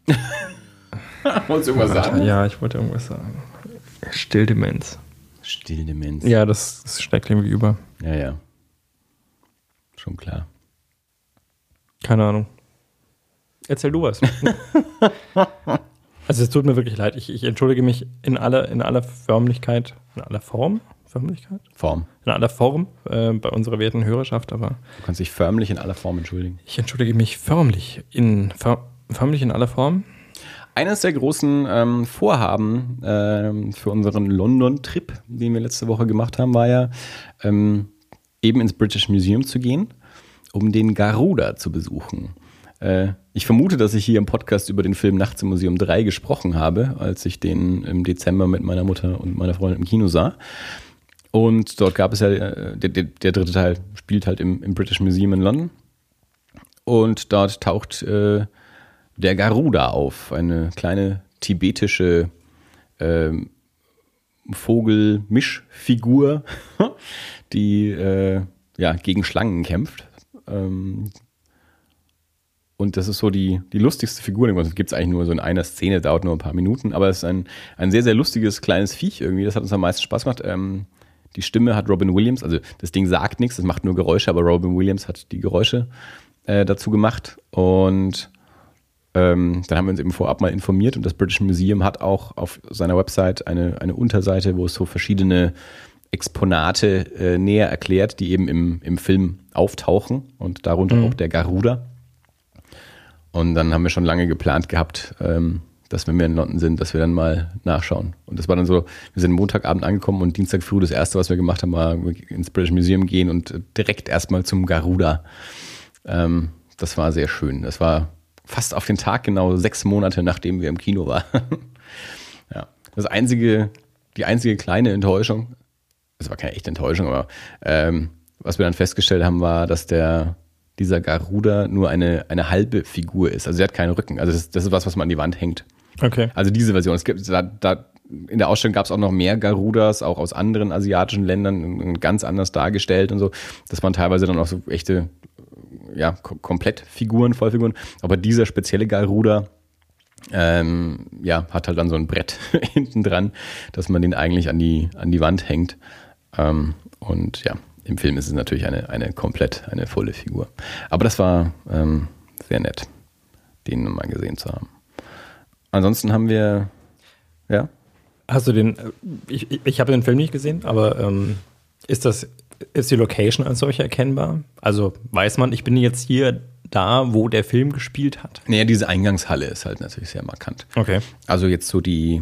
Wolltest du irgendwas sagen? Ja, ich wollte irgendwas sagen. Stilldemenz. Stilldemenz. Ja, das, das steckt irgendwie über. Ja, ja. Schon klar. Keine Ahnung. Erzähl du was. also es tut mir wirklich leid. Ich, ich entschuldige mich in aller, in aller Förmlichkeit, in aller Form. Förmlichkeit? Form. In aller Form äh, bei unserer werten Hörerschaft, aber. Du kannst dich förmlich in aller Form entschuldigen. Ich entschuldige mich förmlich in, för, förmlich in aller Form. Eines der großen ähm, Vorhaben ähm, für unseren London-Trip, den wir letzte Woche gemacht haben, war ja, ähm, eben ins British Museum zu gehen, um den Garuda zu besuchen. Äh, ich vermute, dass ich hier im Podcast über den Film Nachts im Museum 3 gesprochen habe, als ich den im Dezember mit meiner Mutter und meiner Freundin im Kino sah. Und dort gab es ja, äh, der, der, der dritte Teil spielt halt im, im, British Museum in London. Und dort taucht äh, der Garuda auf, eine kleine tibetische äh, Vogelmischfigur, die äh, ja, gegen Schlangen kämpft. Ähm, und das ist so die, die lustigste Figur. Das gibt es eigentlich nur so in einer Szene, dauert nur ein paar Minuten, aber es ist ein, ein sehr, sehr lustiges kleines Viech irgendwie. Das hat uns am meisten Spaß gemacht. Ähm, die Stimme hat Robin Williams, also das Ding sagt nichts, es macht nur Geräusche, aber Robin Williams hat die Geräusche äh, dazu gemacht. Und ähm, dann haben wir uns eben vorab mal informiert und das British Museum hat auch auf seiner Website eine, eine Unterseite, wo es so verschiedene Exponate äh, näher erklärt, die eben im, im Film auftauchen und darunter mhm. auch der Garuda. Und dann haben wir schon lange geplant gehabt, ähm, dass wenn wir in London sind, dass wir dann mal nachschauen. Und das war dann so, wir sind Montagabend angekommen und Dienstag früh das erste, was wir gemacht haben, war ins British Museum gehen und direkt erstmal zum Garuda. Ähm, das war sehr schön. Das war fast auf den Tag genau sechs Monate, nachdem wir im Kino waren. ja. Das einzige, die einzige kleine Enttäuschung, es war keine echte Enttäuschung, aber ähm, was wir dann festgestellt haben, war, dass der dieser Garuda nur eine, eine halbe Figur ist. Also sie hat keinen Rücken. Also das, das ist was, was man an die Wand hängt. Okay. Also diese Version. Es gibt, da, da, in der Ausstellung gab es auch noch mehr Garudas, auch aus anderen asiatischen Ländern, ganz anders dargestellt und so. Das waren teilweise dann auch so echte, ja, komplett Figuren, Vollfiguren. Aber dieser spezielle Garuda, ähm, ja, hat halt dann so ein Brett hinten dran, dass man den eigentlich an die, an die Wand hängt. Ähm, und ja, im Film ist es natürlich eine, eine komplett, eine volle Figur. Aber das war ähm, sehr nett, den mal gesehen zu haben. Ansonsten haben wir, ja. Hast du den, ich, ich habe den Film nicht gesehen, aber ähm, ist das, ist die Location als solche erkennbar? Also weiß man, ich bin jetzt hier da, wo der Film gespielt hat? Naja, diese Eingangshalle ist halt natürlich sehr markant. Okay. Also jetzt so die,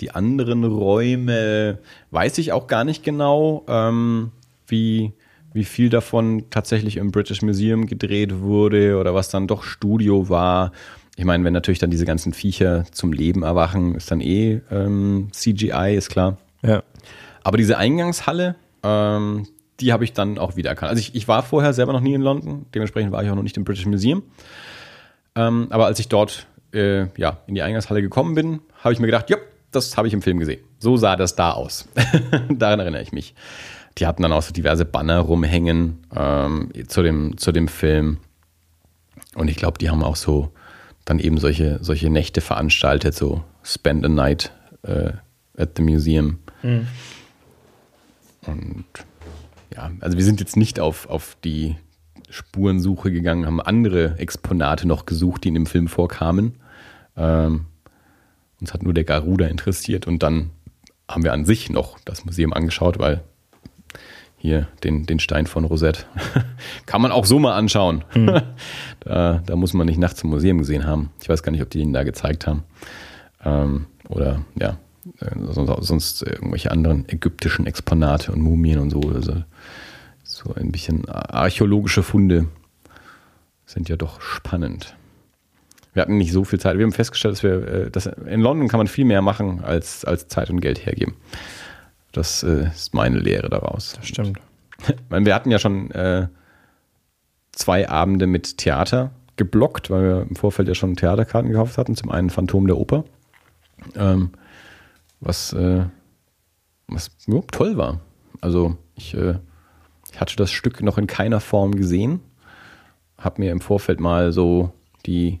die anderen Räume weiß ich auch gar nicht genau, ähm, wie, wie viel davon tatsächlich im British Museum gedreht wurde oder was dann doch Studio war. Ich meine, wenn natürlich dann diese ganzen Viecher zum Leben erwachen, ist dann eh ähm, CGI, ist klar. Ja. Aber diese Eingangshalle, ähm, die habe ich dann auch wieder erkannt. Also ich, ich war vorher selber noch nie in London, dementsprechend war ich auch noch nicht im British Museum. Ähm, aber als ich dort äh, ja, in die Eingangshalle gekommen bin, habe ich mir gedacht, ja, das habe ich im Film gesehen. So sah das da aus. Daran erinnere ich mich. Die hatten dann auch so diverse Banner rumhängen ähm, zu, dem, zu dem Film. Und ich glaube, die haben auch so dann eben solche, solche Nächte veranstaltet, so Spend a Night äh, at the Museum. Mhm. Und ja, also wir sind jetzt nicht auf, auf die Spurensuche gegangen, haben andere Exponate noch gesucht, die in dem Film vorkamen. Ähm, uns hat nur der Garuda interessiert und dann haben wir an sich noch das Museum angeschaut, weil hier den, den Stein von Rosette kann man auch so mal anschauen. Mhm. da, da muss man nicht nachts im Museum gesehen haben. Ich weiß gar nicht, ob die ihn da gezeigt haben. Ähm, oder ja, äh, sonst irgendwelche anderen ägyptischen Exponate und Mumien und so. Also so ein bisschen archäologische Funde sind ja doch spannend. Wir hatten nicht so viel Zeit. Wir haben festgestellt, dass wir, äh, dass in London kann man viel mehr machen, als, als Zeit und Geld hergeben. Das äh, ist meine Lehre daraus. Das stimmt. wir hatten ja schon äh, zwei Abende mit Theater geblockt, weil wir im Vorfeld ja schon Theaterkarten gekauft hatten. Zum einen Phantom der Oper. Ähm, was, äh, was ja, toll war. Also ich, äh, ich hatte das Stück noch in keiner Form gesehen, habe mir im Vorfeld mal so die,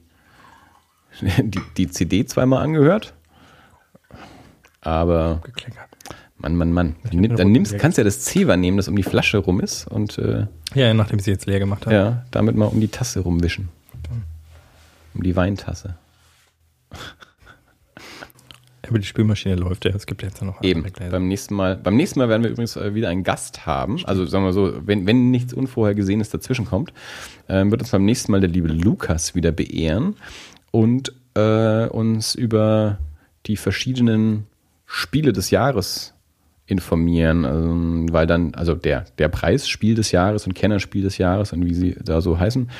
die, die CD zweimal angehört, aber Mann, Mann, Mann. Dann, dann nimmst, kannst du ja das Zewa nehmen, das um die Flasche rum ist und äh, ja, nachdem sie jetzt leer gemacht hat. Ja, damit mal um die Tasse rumwischen. Um die Weintasse. Aber die Spülmaschine läuft ja, es gibt jetzt noch Eben. Beim nächsten Mal, beim nächsten Mal werden wir übrigens äh, wieder einen Gast haben. Also sagen wir so, wenn, wenn nichts Unvorhergesehenes dazwischen kommt, äh, wird uns beim nächsten Mal der liebe Lukas wieder beehren und äh, uns über die verschiedenen Spiele des Jahres informieren, also, weil dann, also der, der Preis Spiel des Jahres und Kennerspiel des Jahres und wie sie da so heißen,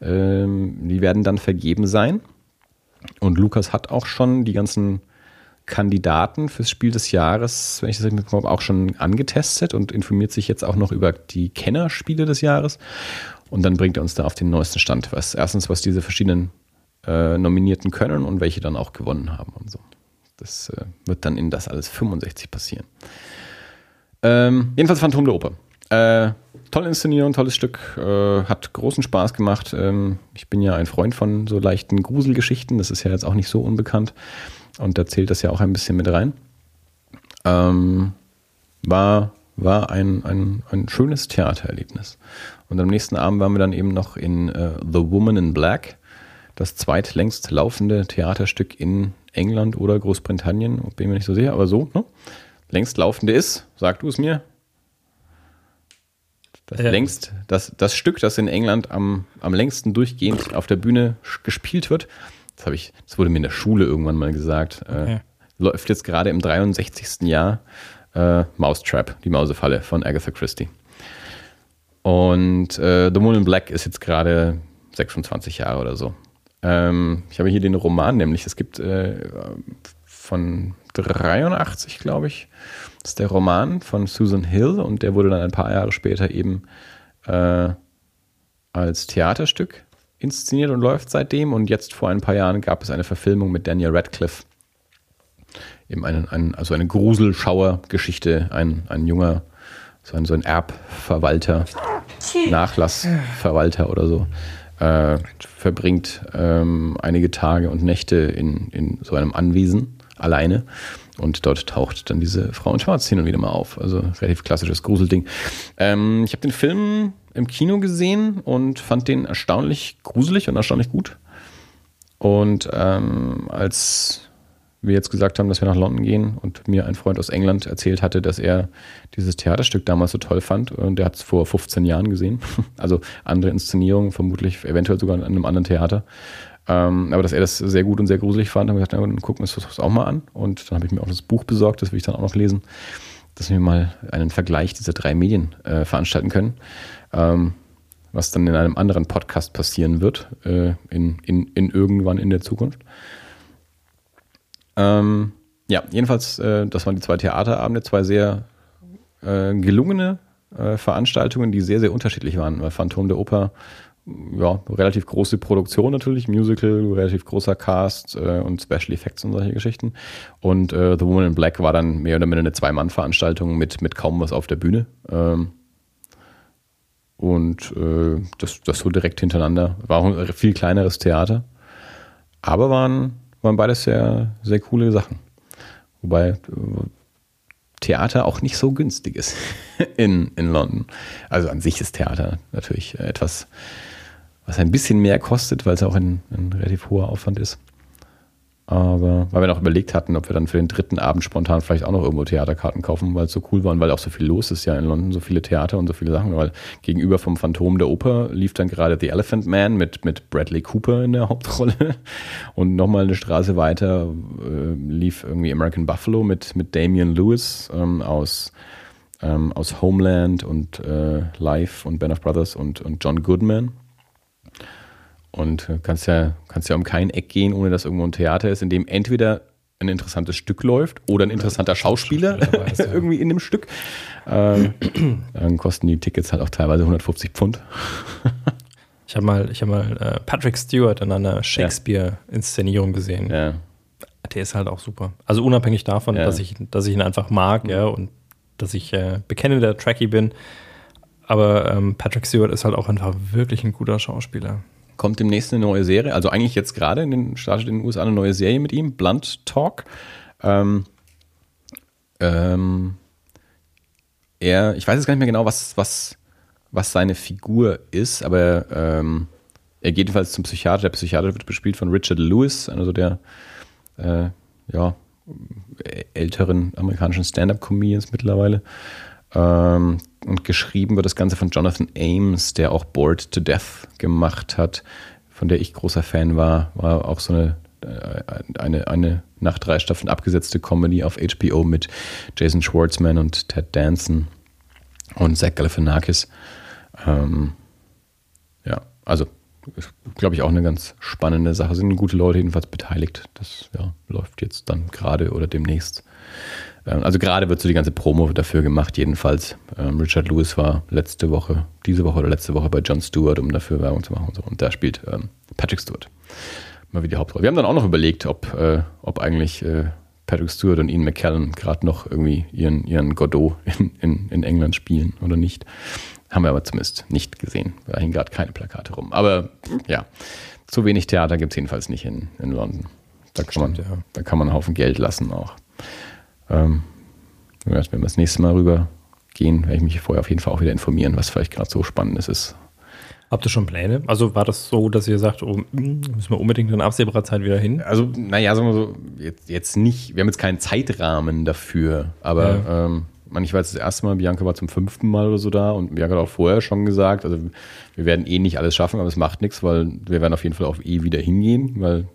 ähm, die werden dann vergeben sein. Und Lukas hat auch schon die ganzen Kandidaten fürs Spiel des Jahres, wenn ich das richtig habe, auch schon angetestet und informiert sich jetzt auch noch über die Kennerspiele des Jahres. Und dann bringt er uns da auf den neuesten Stand. Was, erstens, was diese verschiedenen äh, Nominierten können und welche dann auch gewonnen haben und so. Das äh, wird dann in das alles 65 passieren. Ähm, jedenfalls Phantom der Oper. Äh, tolle Inszenierung, tolles Stück, äh, hat großen Spaß gemacht. Ähm, ich bin ja ein Freund von so leichten Gruselgeschichten, das ist ja jetzt auch nicht so unbekannt. Und da zählt das ja auch ein bisschen mit rein. Ähm, war war ein, ein, ein schönes Theatererlebnis. Und am nächsten Abend waren wir dann eben noch in uh, The Woman in Black, das zweitlängst laufende Theaterstück in England oder Großbritannien, bin mir nicht so sicher, aber so, ne? Längst laufende ist, sag du es mir. Das, ja. längst, das, das Stück, das in England am, am längsten durchgehend auf der Bühne gespielt wird, das habe ich, das wurde mir in der Schule irgendwann mal gesagt, äh, okay. äh, läuft jetzt gerade im 63. Jahr äh, Mousetrap, die Mausefalle von Agatha Christie. Und äh, The Moon in Black ist jetzt gerade 26 Jahre oder so. Ähm, ich habe hier den Roman, nämlich es gibt äh, von 83, glaube ich, das ist der Roman von Susan Hill und der wurde dann ein paar Jahre später eben äh, als Theaterstück inszeniert und läuft seitdem. Und jetzt vor ein paar Jahren gab es eine Verfilmung mit Daniel Radcliffe. Eben einen, einen, also eine Gruselschauer-Geschichte. Ein, ein junger, so ein, so ein Erbverwalter, Nachlassverwalter oder so, äh, verbringt ähm, einige Tage und Nächte in, in so einem Anwesen alleine. Und dort taucht dann diese Frau in Schwarz hin und wieder mal auf. Also relativ klassisches Gruselding. Ähm, ich habe den Film im Kino gesehen und fand den erstaunlich gruselig und erstaunlich gut. Und ähm, als wir jetzt gesagt haben, dass wir nach London gehen und mir ein Freund aus England erzählt hatte, dass er dieses Theaterstück damals so toll fand und der hat es vor 15 Jahren gesehen. Also andere Inszenierungen, vermutlich eventuell sogar in einem anderen Theater. Ähm, aber dass er das sehr gut und sehr gruselig fand, haben wir gesagt, na, dann gucken wir uns das auch mal an. Und dann habe ich mir auch das Buch besorgt, das will ich dann auch noch lesen, dass wir mal einen Vergleich dieser drei Medien äh, veranstalten können. Ähm, was dann in einem anderen Podcast passieren wird, äh, in, in, in irgendwann in der Zukunft. Ähm, ja, jedenfalls, äh, das waren die zwei Theaterabende, zwei sehr äh, gelungene äh, Veranstaltungen, die sehr, sehr unterschiedlich waren. Phantom der Oper ja, relativ große Produktion natürlich, Musical, relativ großer Cast äh, und Special Effects und solche Geschichten. Und äh, The Woman in Black war dann mehr oder minder eine Zwei-Mann-Veranstaltung mit, mit kaum was auf der Bühne. Ähm, und äh, das, das so direkt hintereinander. War ein viel kleineres Theater. Aber waren, waren beides sehr, sehr coole Sachen. Wobei äh, Theater auch nicht so günstig ist in, in London. Also an sich ist Theater natürlich etwas was ein bisschen mehr kostet, weil es auch ein, ein relativ hoher Aufwand ist. Aber weil wir noch überlegt hatten, ob wir dann für den dritten Abend spontan vielleicht auch noch irgendwo Theaterkarten kaufen, weil es so cool war und weil auch so viel los ist ja in London, so viele Theater und so viele Sachen. Weil gegenüber vom Phantom der Oper lief dann gerade The Elephant Man mit, mit Bradley Cooper in der Hauptrolle. Und nochmal eine Straße weiter äh, lief irgendwie American Buffalo mit, mit Damian Lewis ähm, aus, ähm, aus Homeland und äh, Life und Band of Brothers und, und John Goodman. Und kannst ja, kannst ja um kein Eck gehen, ohne dass irgendwo ein Theater ist, in dem entweder ein interessantes Stück läuft oder ein interessanter Schauspieler, Schauspieler ist, ja. irgendwie in dem Stück. Ähm, dann kosten die Tickets halt auch teilweise 150 Pfund. ich habe mal, ich hab mal äh, Patrick Stewart in einer Shakespeare-Inszenierung gesehen. Ja. Der ist halt auch super. Also unabhängig davon, ja. dass, ich, dass ich ihn einfach mag, mhm. ja, und dass ich äh, bekennender Tracky bin. Aber ähm, Patrick Stewart ist halt auch einfach wirklich ein guter Schauspieler kommt demnächst eine neue Serie. Also eigentlich jetzt gerade in den, startet in den USA eine neue Serie mit ihm, Blunt Talk. Ähm, ähm, er, ich weiß jetzt gar nicht mehr genau, was, was, was seine Figur ist, aber ähm, er geht jedenfalls zum Psychiater. Der Psychiater wird bespielt von Richard Lewis, also der äh, ja, älteren amerikanischen Stand-up-Comedians mittlerweile. Ähm, und geschrieben wird das Ganze von Jonathan Ames, der auch Bored to Death gemacht hat, von der ich großer Fan war. War auch so eine, äh, eine, eine nach drei Staffeln abgesetzte Comedy auf HBO mit Jason Schwartzman und Ted Danson und Zach Galifianakis. Ähm, ja, also glaube ich auch eine ganz spannende Sache. Sind gute Leute jedenfalls beteiligt. Das ja, läuft jetzt dann gerade oder demnächst. Ähm, also gerade wird so die ganze Promo dafür gemacht, jedenfalls. Ähm, Richard Lewis war letzte Woche, diese Woche oder letzte Woche bei John Stewart, um dafür Werbung zu machen und so. Und da spielt ähm, Patrick Stewart mal wieder die Hauptrolle. Wir haben dann auch noch überlegt, ob, äh, ob eigentlich äh, Patrick Stewart und Ian McKellen gerade noch irgendwie ihren, ihren Godot in, in, in England spielen oder nicht. Haben wir aber zumindest nicht gesehen. Da hingen gerade keine Plakate rum. Aber ja, zu wenig Theater gibt es jedenfalls nicht in, in London. Da kann, Stimmt, man, ja. da kann man einen Haufen Geld lassen auch. Ähm, wenn wir das nächste Mal rüber gehen, werde ich mich vorher auf jeden Fall auch wieder informieren, was vielleicht gerade so Spannendes ist. Habt ihr schon Pläne? Also war das so, dass ihr sagt, oh, müssen wir unbedingt in absehbarer Zeit wieder hin? Also, naja, sagen wir so, jetzt, jetzt nicht, wir haben jetzt keinen Zeitrahmen dafür, aber ja. ähm, ich war jetzt das erste Mal, Bianca war zum fünften Mal oder so da und Bianca hat auch vorher schon gesagt, also wir werden eh nicht alles schaffen, aber es macht nichts, weil wir werden auf jeden Fall auch eh wieder hingehen, weil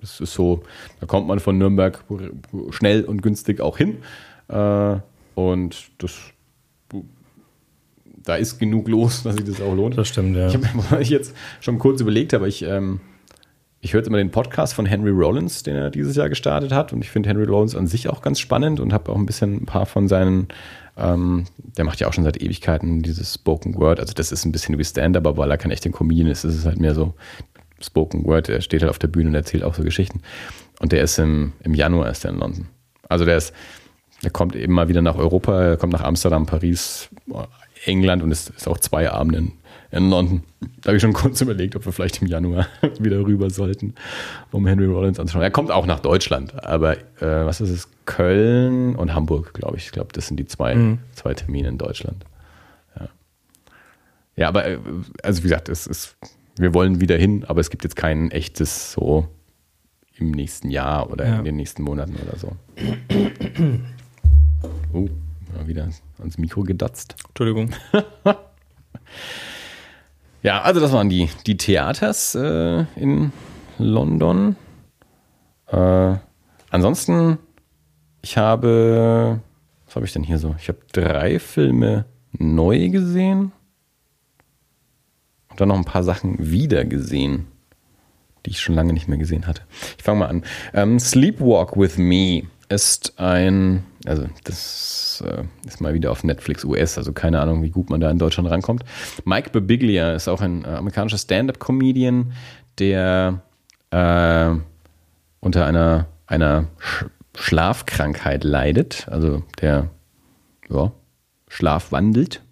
das ist so, da kommt man von Nürnberg schnell und günstig auch hin. Äh, und das da ist genug los, dass sich das auch lohnt. Das stimmt, ja. Ich habe mir jetzt schon kurz überlegt, aber ich, ähm, ich höre jetzt immer den Podcast von Henry Rollins, den er dieses Jahr gestartet hat. Und ich finde Henry Rollins an sich auch ganz spannend und habe auch ein bisschen ein paar von seinen, ähm, der macht ja auch schon seit Ewigkeiten dieses Spoken Word. Also das ist ein bisschen wie Stand-up, aber weil er kein echter Comedian ist, ist es halt mehr so Spoken Word. Er steht halt auf der Bühne und erzählt auch so Geschichten. Und der ist im, im Januar ist der in London. Also der ist, der kommt eben mal wieder nach Europa, er kommt nach Amsterdam, Paris, England und ist, ist auch zwei Abende in in London. Da habe ich schon kurz überlegt, ob wir vielleicht im Januar wieder rüber sollten, um Henry Rollins anzuschauen. Er kommt auch nach Deutschland, aber äh, was ist es? Köln und Hamburg, glaube ich. Ich glaube, das sind die zwei, mhm. zwei Termine in Deutschland. Ja, ja aber äh, also wie gesagt, es ist, wir wollen wieder hin, aber es gibt jetzt kein echtes so im nächsten Jahr oder ja. in den nächsten Monaten oder so. oh, wieder ans Mikro gedatzt. Entschuldigung. Ja, also das waren die, die Theaters äh, in London. Äh, ansonsten, ich habe, was habe ich denn hier so? Ich habe drei Filme neu gesehen und dann noch ein paar Sachen wieder gesehen, die ich schon lange nicht mehr gesehen hatte. Ich fange mal an. Ähm, Sleepwalk with Me ist ein, also das äh, ist mal wieder auf Netflix US, also keine Ahnung, wie gut man da in Deutschland rankommt. Mike Birbiglia ist auch ein äh, amerikanischer Stand-up-Comedian, der äh, unter einer, einer Sch Schlafkrankheit leidet, also der ja, Schlaf wandelt.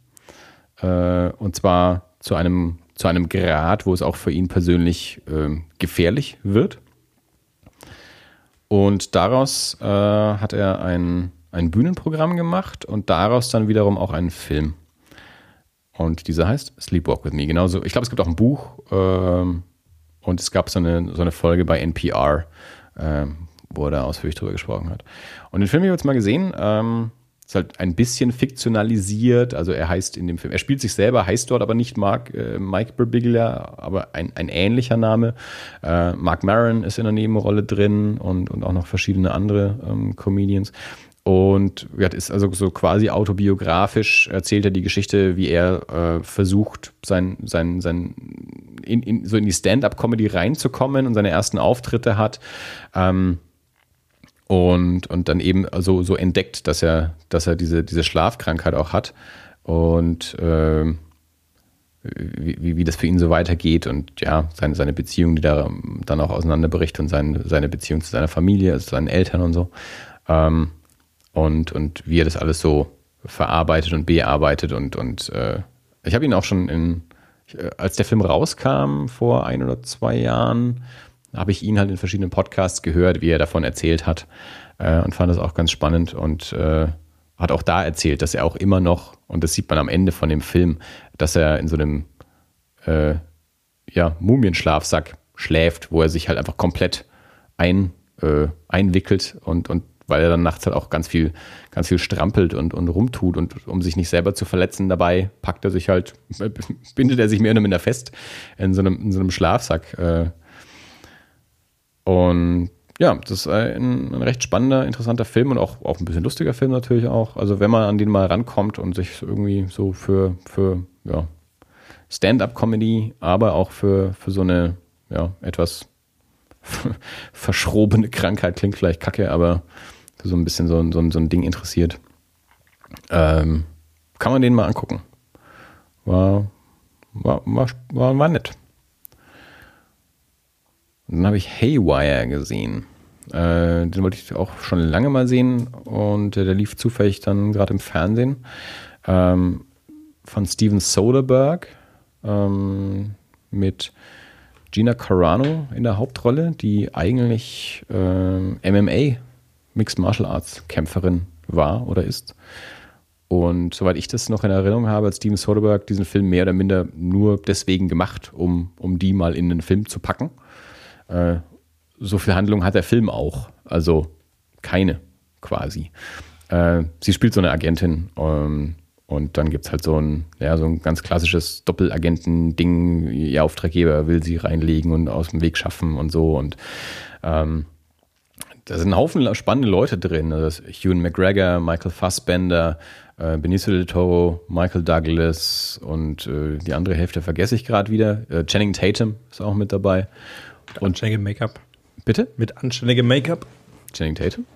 Äh, und zwar zu einem, zu einem Grad, wo es auch für ihn persönlich ähm, gefährlich wird. Und daraus äh, hat er ein, ein Bühnenprogramm gemacht und daraus dann wiederum auch einen Film. Und dieser heißt Sleepwalk with Me. Genauso, ich glaube, es gibt auch ein Buch ähm, und es gab so eine, so eine Folge bei NPR, ähm, wo er da ausführlich drüber gesprochen hat. Und den Film habe ich jetzt mal gesehen. Ähm, ist halt ein bisschen fiktionalisiert. Also er heißt in dem Film, er spielt sich selber, heißt dort aber nicht Mark, äh, Mike Birbiglia, aber ein, ein ähnlicher Name. Äh, Mark Maron ist in der Nebenrolle drin und, und auch noch verschiedene andere ähm, Comedians. Und ja, ist also so quasi autobiografisch, erzählt er die Geschichte, wie er äh, versucht, sein, sein, sein in, in, so in die Stand-up-Comedy reinzukommen und seine ersten Auftritte hat. Ähm, und, und dann eben so, so entdeckt, dass er, dass er diese, diese Schlafkrankheit auch hat und äh, wie, wie das für ihn so weitergeht und ja, seine, seine Beziehung, die da dann auch auseinanderbricht und seine, seine Beziehung zu seiner Familie, also seinen Eltern und so. Ähm, und, und wie er das alles so verarbeitet und bearbeitet und, und äh, ich habe ihn auch schon in, als der Film rauskam vor ein oder zwei Jahren, habe ich ihn halt in verschiedenen Podcasts gehört, wie er davon erzählt hat äh, und fand das auch ganz spannend und äh, hat auch da erzählt, dass er auch immer noch, und das sieht man am Ende von dem Film, dass er in so einem äh, ja, Mumienschlafsack schläft, wo er sich halt einfach komplett ein, äh, einwickelt und, und weil er dann nachts halt auch ganz viel, ganz viel strampelt und, und rumtut und um sich nicht selber zu verletzen dabei, packt er sich halt, bindet er sich mehr oder minder fest in so einem, in so einem Schlafsack. Und ja, das ist ein, ein, recht spannender, interessanter Film und auch, auch ein bisschen lustiger Film natürlich auch. Also wenn man an den mal rankommt und sich irgendwie so für, für ja, Stand-up-Comedy, aber auch für, für so eine ja, etwas verschrobene Krankheit, klingt vielleicht kacke, aber so ein bisschen so, so, so ein Ding interessiert, ähm, kann man den mal angucken. War, war, war, war nett. Dann habe ich Haywire gesehen. Äh, den wollte ich auch schon lange mal sehen und äh, der lief zufällig dann gerade im Fernsehen. Ähm, von Steven Soderbergh ähm, mit Gina Carano in der Hauptrolle, die eigentlich äh, MMA, Mixed Martial Arts Kämpferin war oder ist. Und soweit ich das noch in Erinnerung habe, hat Steven Soderbergh diesen Film mehr oder minder nur deswegen gemacht, um, um die mal in den Film zu packen. Äh, so viel Handlung hat der Film auch. Also keine quasi. Äh, sie spielt so eine Agentin ähm, und dann gibt es halt so ein, ja, so ein ganz klassisches Doppelagenten-Ding. Ihr Auftraggeber will sie reinlegen und aus dem Weg schaffen und so. Und ähm, da sind ein Haufen spannende Leute drin. Also Ewan McGregor, Michael Fassbender, äh, Benicio del Toro, Michael Douglas und äh, die andere Hälfte vergesse ich gerade wieder. Äh, Channing Tatum ist auch mit dabei. Mit anständigem Make-up. Bitte? Mit anständigem Make-up? Channing Tatum?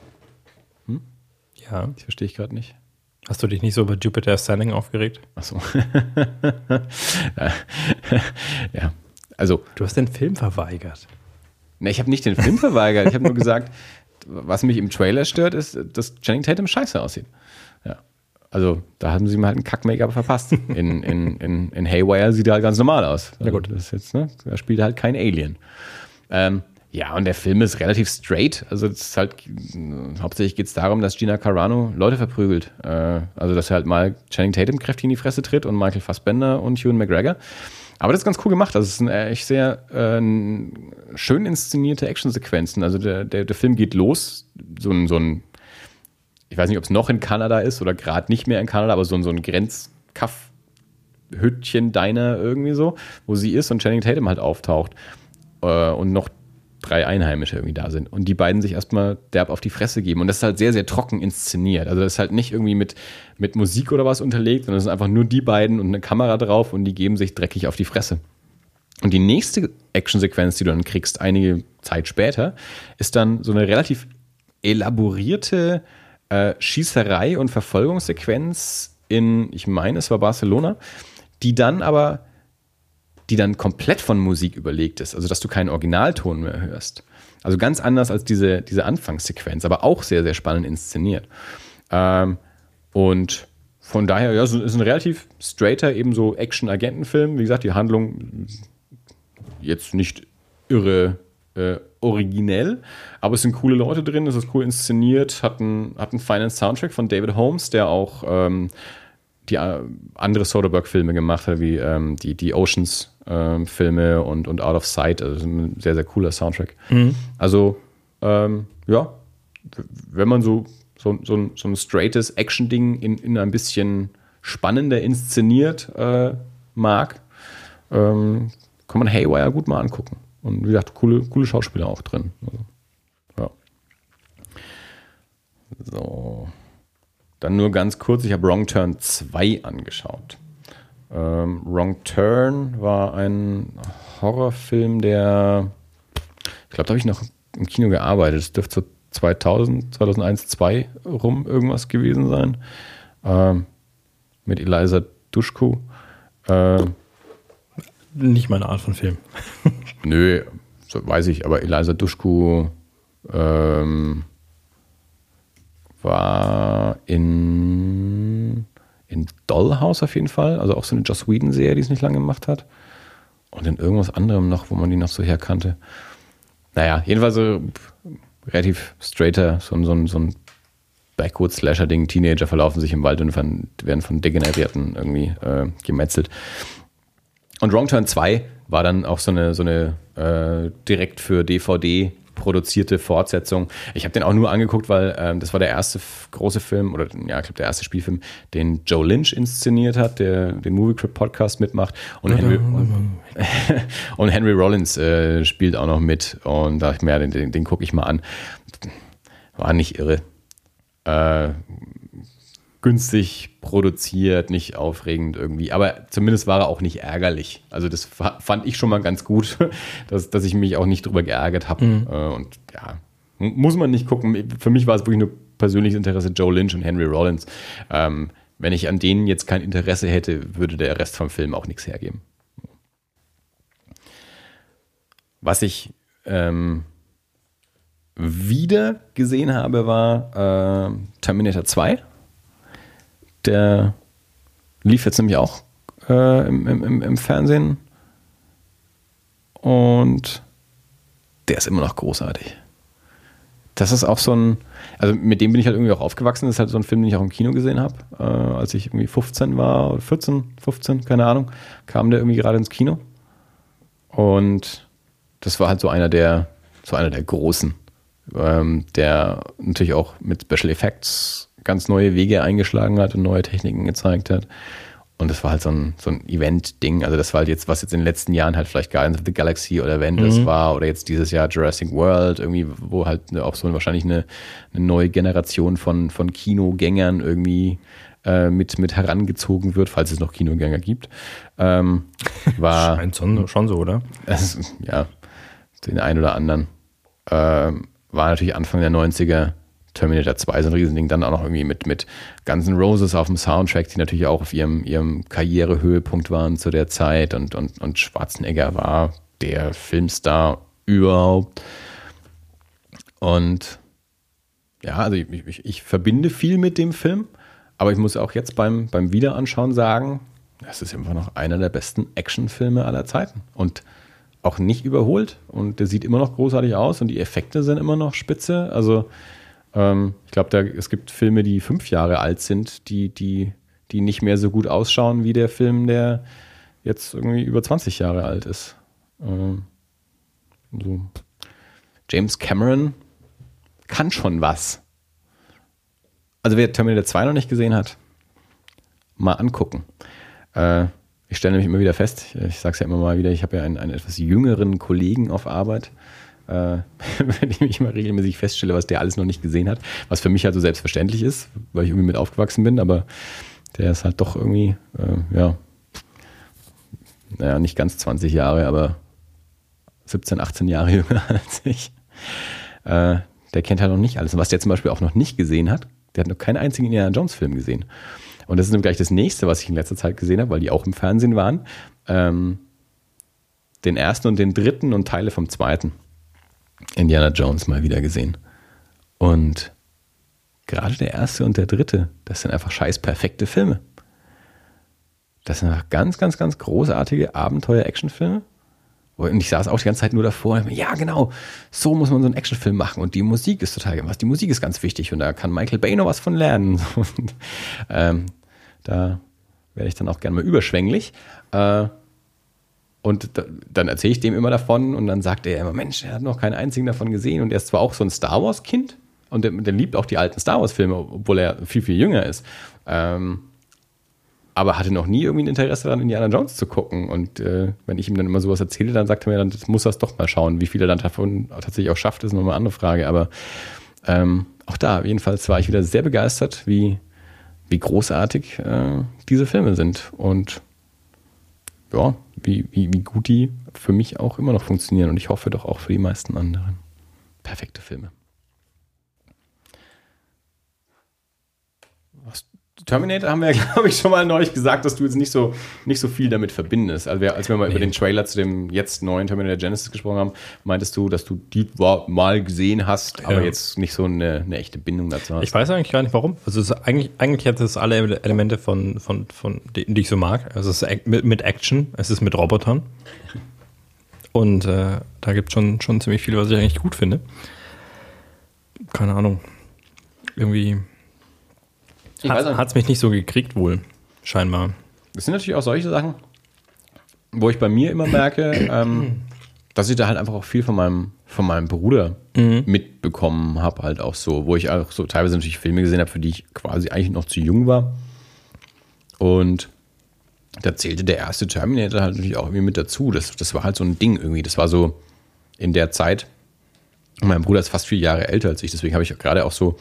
Ja. Das verstehe ich gerade nicht. Hast du dich nicht so über Jupiter Ascending aufgeregt? Achso. ja, also, Du hast den Film verweigert. ne, ich habe nicht den Film verweigert. Ich habe nur gesagt, was mich im Trailer stört, ist, dass Channing Tatum scheiße aussieht. Ja. Also, da haben sie ihm halt ein Kack-Make-up verpasst. In, in, in, in Haywire sieht er halt ganz normal aus. Also, Ja, gut. Das ist jetzt, ne? Da spielt halt kein Alien. Ähm, ja, und der Film ist relativ straight. Also, es ist halt, hauptsächlich geht es darum, dass Gina Carano Leute verprügelt. Äh, also, dass er halt mal Channing Tatum kräftig in die Fresse tritt und Michael Fassbender und Ewan McGregor. Aber das ist ganz cool gemacht. Also, es sind echt sehr äh, schön inszenierte Actionsequenzen. Also, der, der, der Film geht los. So ein, so ein ich weiß nicht, ob es noch in Kanada ist oder gerade nicht mehr in Kanada, aber so, ein- so ein Grenzkaff. Hüttchen Diner irgendwie so, wo sie ist und Channing Tatum halt auftaucht äh, und noch drei Einheimische irgendwie da sind und die beiden sich erstmal derb auf die Fresse geben und das ist halt sehr, sehr trocken inszeniert. Also das ist halt nicht irgendwie mit, mit Musik oder was unterlegt, sondern es sind einfach nur die beiden und eine Kamera drauf und die geben sich dreckig auf die Fresse. Und die nächste Actionsequenz, die du dann kriegst, einige Zeit später, ist dann so eine relativ elaborierte äh, Schießerei und Verfolgungssequenz in, ich meine, es war Barcelona, die dann aber, die dann komplett von Musik überlegt ist, also dass du keinen Originalton mehr hörst. Also ganz anders als diese, diese Anfangssequenz, aber auch sehr, sehr spannend inszeniert. Ähm, und von daher, ja, es ist ein relativ straighter, eben so Action-Agentenfilm. Wie gesagt, die Handlung jetzt nicht irre äh, originell, aber es sind coole Leute drin, es ist cool inszeniert, hat einen, hat einen feinen Soundtrack von David Holmes, der auch ähm, die äh, andere Soderbergh-Filme gemacht hat, wie ähm, die, die Oceans-Filme und, und Out of Sight. Also ein sehr, sehr cooler Soundtrack. Also, ähm, ja, wenn man so, so, so, ein, so ein straightes Action-Ding in, in ein bisschen spannender inszeniert äh, mag, ähm, kann man Haywire gut mal angucken. Und wie gesagt, coole, coole Schauspieler auch drin. Also, ja. So. Dann nur ganz kurz, ich habe Wrong Turn 2 angeschaut. Ähm, Wrong Turn war ein Horrorfilm, der, ich glaube, da habe ich noch im Kino gearbeitet. Es dürfte so 2000, 2001, 2 rum irgendwas gewesen sein. Ähm, mit Eliza Duschku. Ähm, Nicht meine Art von Film. Nö, so weiß ich, aber Eliza Duschku ähm, war in, in Dollhouse auf jeden Fall, also auch so eine Joss Whedon-Serie, die es nicht lange gemacht hat. Und in irgendwas anderem noch, wo man die noch so herkannte. Naja, jedenfalls so relativ straighter, so, ein- so, so ein Backwoods-Slasher-Ding. Teenager verlaufen sich im Wald und werden von Degenerierten irgendwie äh, gemetzelt. Und Wrong Turn 2 war dann auch so eine, so eine äh, direkt für DVD produzierte Fortsetzung. Ich habe den auch nur angeguckt, weil ähm, das war der erste große Film oder ja, ich glaube der erste Spielfilm, den Joe Lynch inszeniert hat, der den Movie Crypt Podcast mitmacht und Henry, und, und Henry Rollins äh, spielt auch noch mit und da dachte ich mir, ja, den, den, den gucke ich mal an. War nicht irre. Äh, günstig produziert, nicht aufregend irgendwie. Aber zumindest war er auch nicht ärgerlich. Also das fa- fand ich schon mal ganz gut, dass, dass ich mich auch nicht drüber geärgert habe. Äh, Und ja, muss man nicht gucken. Für mich war es wirklich nur persönliches Interesse Joe Lynch und Henry Rollins. Ähm, wenn ich an denen jetzt kein Interesse hätte, würde der Rest vom Film auch nichts hergeben. Was ich ähm, wieder gesehen habe, war äh, Terminator 2. Der lief jetzt nämlich auch äh, im, im, im- Fernsehen. Und der ist immer noch großartig. Das ist auch so ein, also mit dem bin ich halt irgendwie auch aufgewachsen. Das ist halt so ein Film, den ich auch im Kino gesehen habe, äh, als ich irgendwie 15 war oder 14, 15, keine Ahnung, kam der irgendwie gerade ins Kino. Und das war halt so einer der, so einer der großen, ähm, der natürlich auch mit Special Effects ganz neue Wege eingeschlagen hat und neue Techniken gezeigt hat. Und das war halt so ein, so ein Event-Ding. Also das war halt jetzt, was jetzt in den letzten Jahren halt vielleicht Guardians of the Galaxy oder Avengers war oder jetzt dieses Jahr Jurassic World, irgendwie, wo halt auch so wahrscheinlich eine, eine neue Generation von, von Kinogängern irgendwie äh, mit, mit herangezogen wird, falls es noch Kinogänger gibt. Ähm, war Scheint schon, schon so, oder? ist, ja, den einen oder anderen. Ähm, war natürlich Anfang der 90er. Terminator 2 so ein Riesending, dann auch noch irgendwie mit, mit Guns Roses auf dem Soundtrack, die natürlich auch auf ihrem, ihrem Karrierehöhepunkt waren zu der Zeit und, und, und Schwarzenegger war der Filmstar überhaupt. Und ja, also ich, ich, ich verbinde viel mit dem Film, aber ich muss auch jetzt beim, beim Wiederanschauen sagen, es ist immer noch einer der besten Actionfilme aller Zeiten. Und auch nicht überholt und der sieht immer noch großartig aus und die Effekte sind immer noch spitze. Also ähm, ich glaube, es gibt Filme, die fünf Jahre alt sind, die, die, die nicht mehr so gut ausschauen wie der Film, der jetzt irgendwie über 20 Jahre alt ist. Ähm, so. James Cameron kann schon was. Also wer Terminator 2 noch nicht gesehen hat, mal angucken. Äh, ich stelle nämlich immer wieder fest, ich sage es ja immer mal wieder, ich habe ja einen, einen, etwas jüngeren Kollegen auf Arbeit, äh, mit dem ich immer regelmäßig feststelle, was der alles noch nicht gesehen hat, was für mich halt so selbstverständlich ist, weil ich irgendwie mit aufgewachsen bin, aber der ist halt doch irgendwie, äh, ja, naja, nicht ganz 20 Jahre, aber 17, 18 Jahre jünger als ich. Äh, der kennt halt noch nicht alles. Und was der zum Beispiel auch noch nicht gesehen hat, der hat noch keinen einzigen Indiana Jones Film gesehen. Und das ist nämlich gleich das nächste, was ich in letzter Zeit gesehen habe, weil die auch im Fernsehen waren. Ähm, den ersten und den dritten und Teile vom zweiten Indiana Jones mal wieder gesehen. Und gerade der erste und der dritte, das sind einfach scheiß perfekte Filme. Das sind einfach ganz, ganz, ganz großartige Abenteuer-Actionfilme. Und ich saß auch die ganze Zeit nur davor. Und ja, genau, so muss man so einen Actionfilm machen. Und die Musik ist total was. Die Musik ist ganz wichtig. Und da kann Michael Bay noch was von lernen. Und, ähm, da werde ich dann auch gerne mal überschwänglich. Äh, und da, dann erzähle ich dem immer davon. Und dann sagt er immer: Mensch, er hat noch keinen einzigen davon gesehen. Und er ist zwar auch so ein Star Wars-Kind. Und der, der, liebt auch die alten Star Wars-Filme, obwohl er viel, viel jünger ist. Ähm, aber hatte noch nie irgendwie ein Interesse daran, Indiana Jones zu gucken. Und äh, wenn ich ihm dann immer sowas erzähle, dann sagt er mir, dann muss das doch mal schauen. Wie viel er dann davon tatsächlich auch schafft, ist nochmal eine andere Frage. Aber ähm, auch da, jedenfalls war ich wieder sehr begeistert, wie, wie großartig äh, diese Filme sind. Und ja, wie, wie, wie gut die für mich auch immer noch funktionieren. Und ich hoffe doch auch für die meisten anderen. Perfekte Filme. Terminator haben wir, glaube ich, schon mal neulich gesagt, dass du jetzt nicht so, nicht so viel damit verbindest. Also als wir mal nee. über den Trailer zu dem jetzt neuen Terminator Genesis gesprochen haben, meintest du, dass du die mal gesehen hast, aber ja. jetzt nicht so eine, eine, echte Bindung dazu hast. Ich weiß eigentlich gar nicht warum. Also es ist eigentlich, eigentlich hat es alle Elemente von, von, von, die, die ich so mag. Also es ist mit, mit Action, es ist mit Robotern. Und äh, da gibt es schon, schon ziemlich viel, was ich eigentlich gut finde. Keine Ahnung. Irgendwie hat es mich nicht so gekriegt wohl, scheinbar. Das sind natürlich auch solche Sachen, wo ich bei mir immer merke, ähm, dass ich da halt einfach auch viel von meinem, von meinem Bruder mhm. mitbekommen habe, halt auch so, wo ich auch so teilweise natürlich Filme gesehen habe, für die ich quasi eigentlich noch zu jung war. Und da zählte der erste Terminator halt natürlich auch irgendwie mit dazu. Das, das war halt so ein Ding irgendwie. Das war so in der Zeit. Mein Bruder ist fast vier Jahre älter als ich, deswegen habe ich gerade auch so,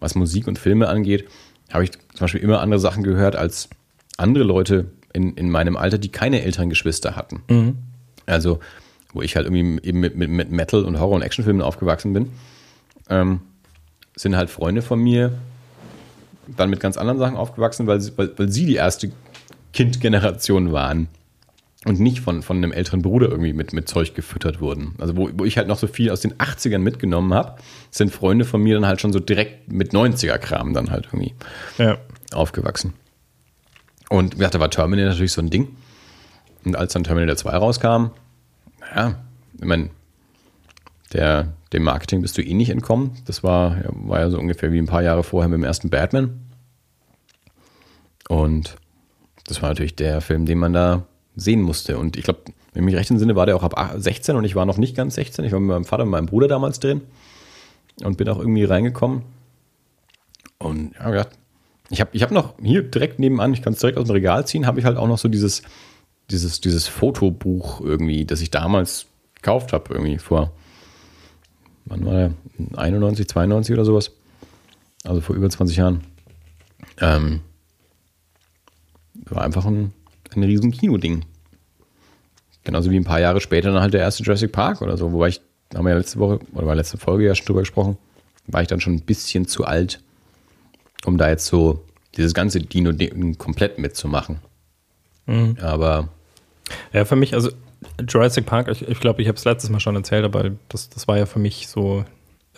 was Musik und Filme angeht, habe ich zum Beispiel immer andere Sachen gehört als andere Leute in, in meinem Alter, die keine älteren Geschwister hatten. Mhm. Also, wo ich halt irgendwie eben mit, mit, mit Metal- und Horror- und Actionfilmen aufgewachsen bin, ähm, sind halt Freunde von mir dann mit ganz anderen Sachen aufgewachsen, weil, weil, weil sie die erste Kindgeneration waren und nicht von, von einem älteren Bruder irgendwie mit, mit Zeug gefüttert wurden. Also wo, wo ich halt noch so viel aus den 80ern mitgenommen habe, sind Freunde von mir dann halt schon so direkt mit 90er-Kram dann halt irgendwie ja. aufgewachsen. Und wie gesagt, da war Terminator natürlich so ein Ding. Und als dann Terminator 2 rauskam, naja, ich meine, der, dem Marketing bist du eh nicht entkommen. Das war, war ja so ungefähr wie ein paar Jahre vorher mit dem ersten Batman. Und das war natürlich der Film, den man da sehen musste. Und ich glaube, wenn ich mich recht entsinne, war der auch ab 16 und ich war noch nicht ganz 16. Ich war mit meinem Vater und meinem Bruder damals drin und bin auch irgendwie reingekommen. Und ja, ich habe ich hab noch hier direkt nebenan, ich kann es direkt aus dem Regal ziehen, habe ich halt auch noch so dieses, dieses, dieses Fotobuch irgendwie, das ich damals gekauft habe, irgendwie vor, wann war der? 91, 92 oder sowas. Also vor über 20 Jahren. Ähm, war einfach ein, ein riesen Kinoding Genauso wie ein paar Jahre später dann halt der erste Jurassic Park oder so, wobei ich, haben wir ja letzte Woche oder bei letzte Folge ja schon drüber gesprochen, war ich dann schon ein bisschen zu alt, um da jetzt so dieses ganze Dino-Ding komplett mitzumachen. Mhm. Aber. Ja, für mich, also Jurassic Park, ich glaube, ich, glaub, ich habe es letztes Mal schon erzählt, aber das, das war ja für mich so,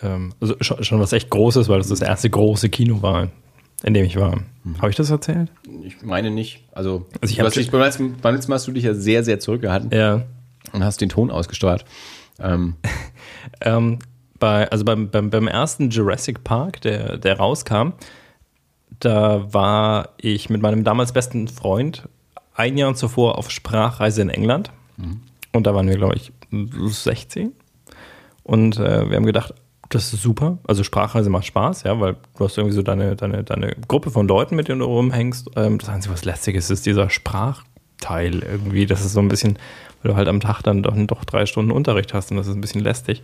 ähm, also schon, schon, was echt Großes, weil das das erste große Kino war, in dem ich war. Mhm. Habe ich das erzählt? Ich meine nicht. Also, also ich du dich, beim, letzten, beim letzten Mal hast du dich ja sehr, sehr zurückgehalten. Ja. Und hast den Ton ausgesteuert. Ähm. ähm, bei, also beim, beim, beim ersten Jurassic Park, der, der rauskam, da war ich mit meinem damals besten Freund ein Jahr zuvor auf Sprachreise in England. Mhm. Und da waren wir, glaube ich, 16. Und äh, wir haben gedacht, das ist super. Also Sprachreise macht Spaß, ja, weil du hast irgendwie so deine, deine, deine Gruppe von Leuten, mit denen du rumhängst. Ähm, das Einzige, was lästig ist, ist dieser Sprachteil irgendwie. Das ist so ein bisschen, weil du halt am Tag dann doch, doch drei Stunden Unterricht hast und das ist ein bisschen lästig.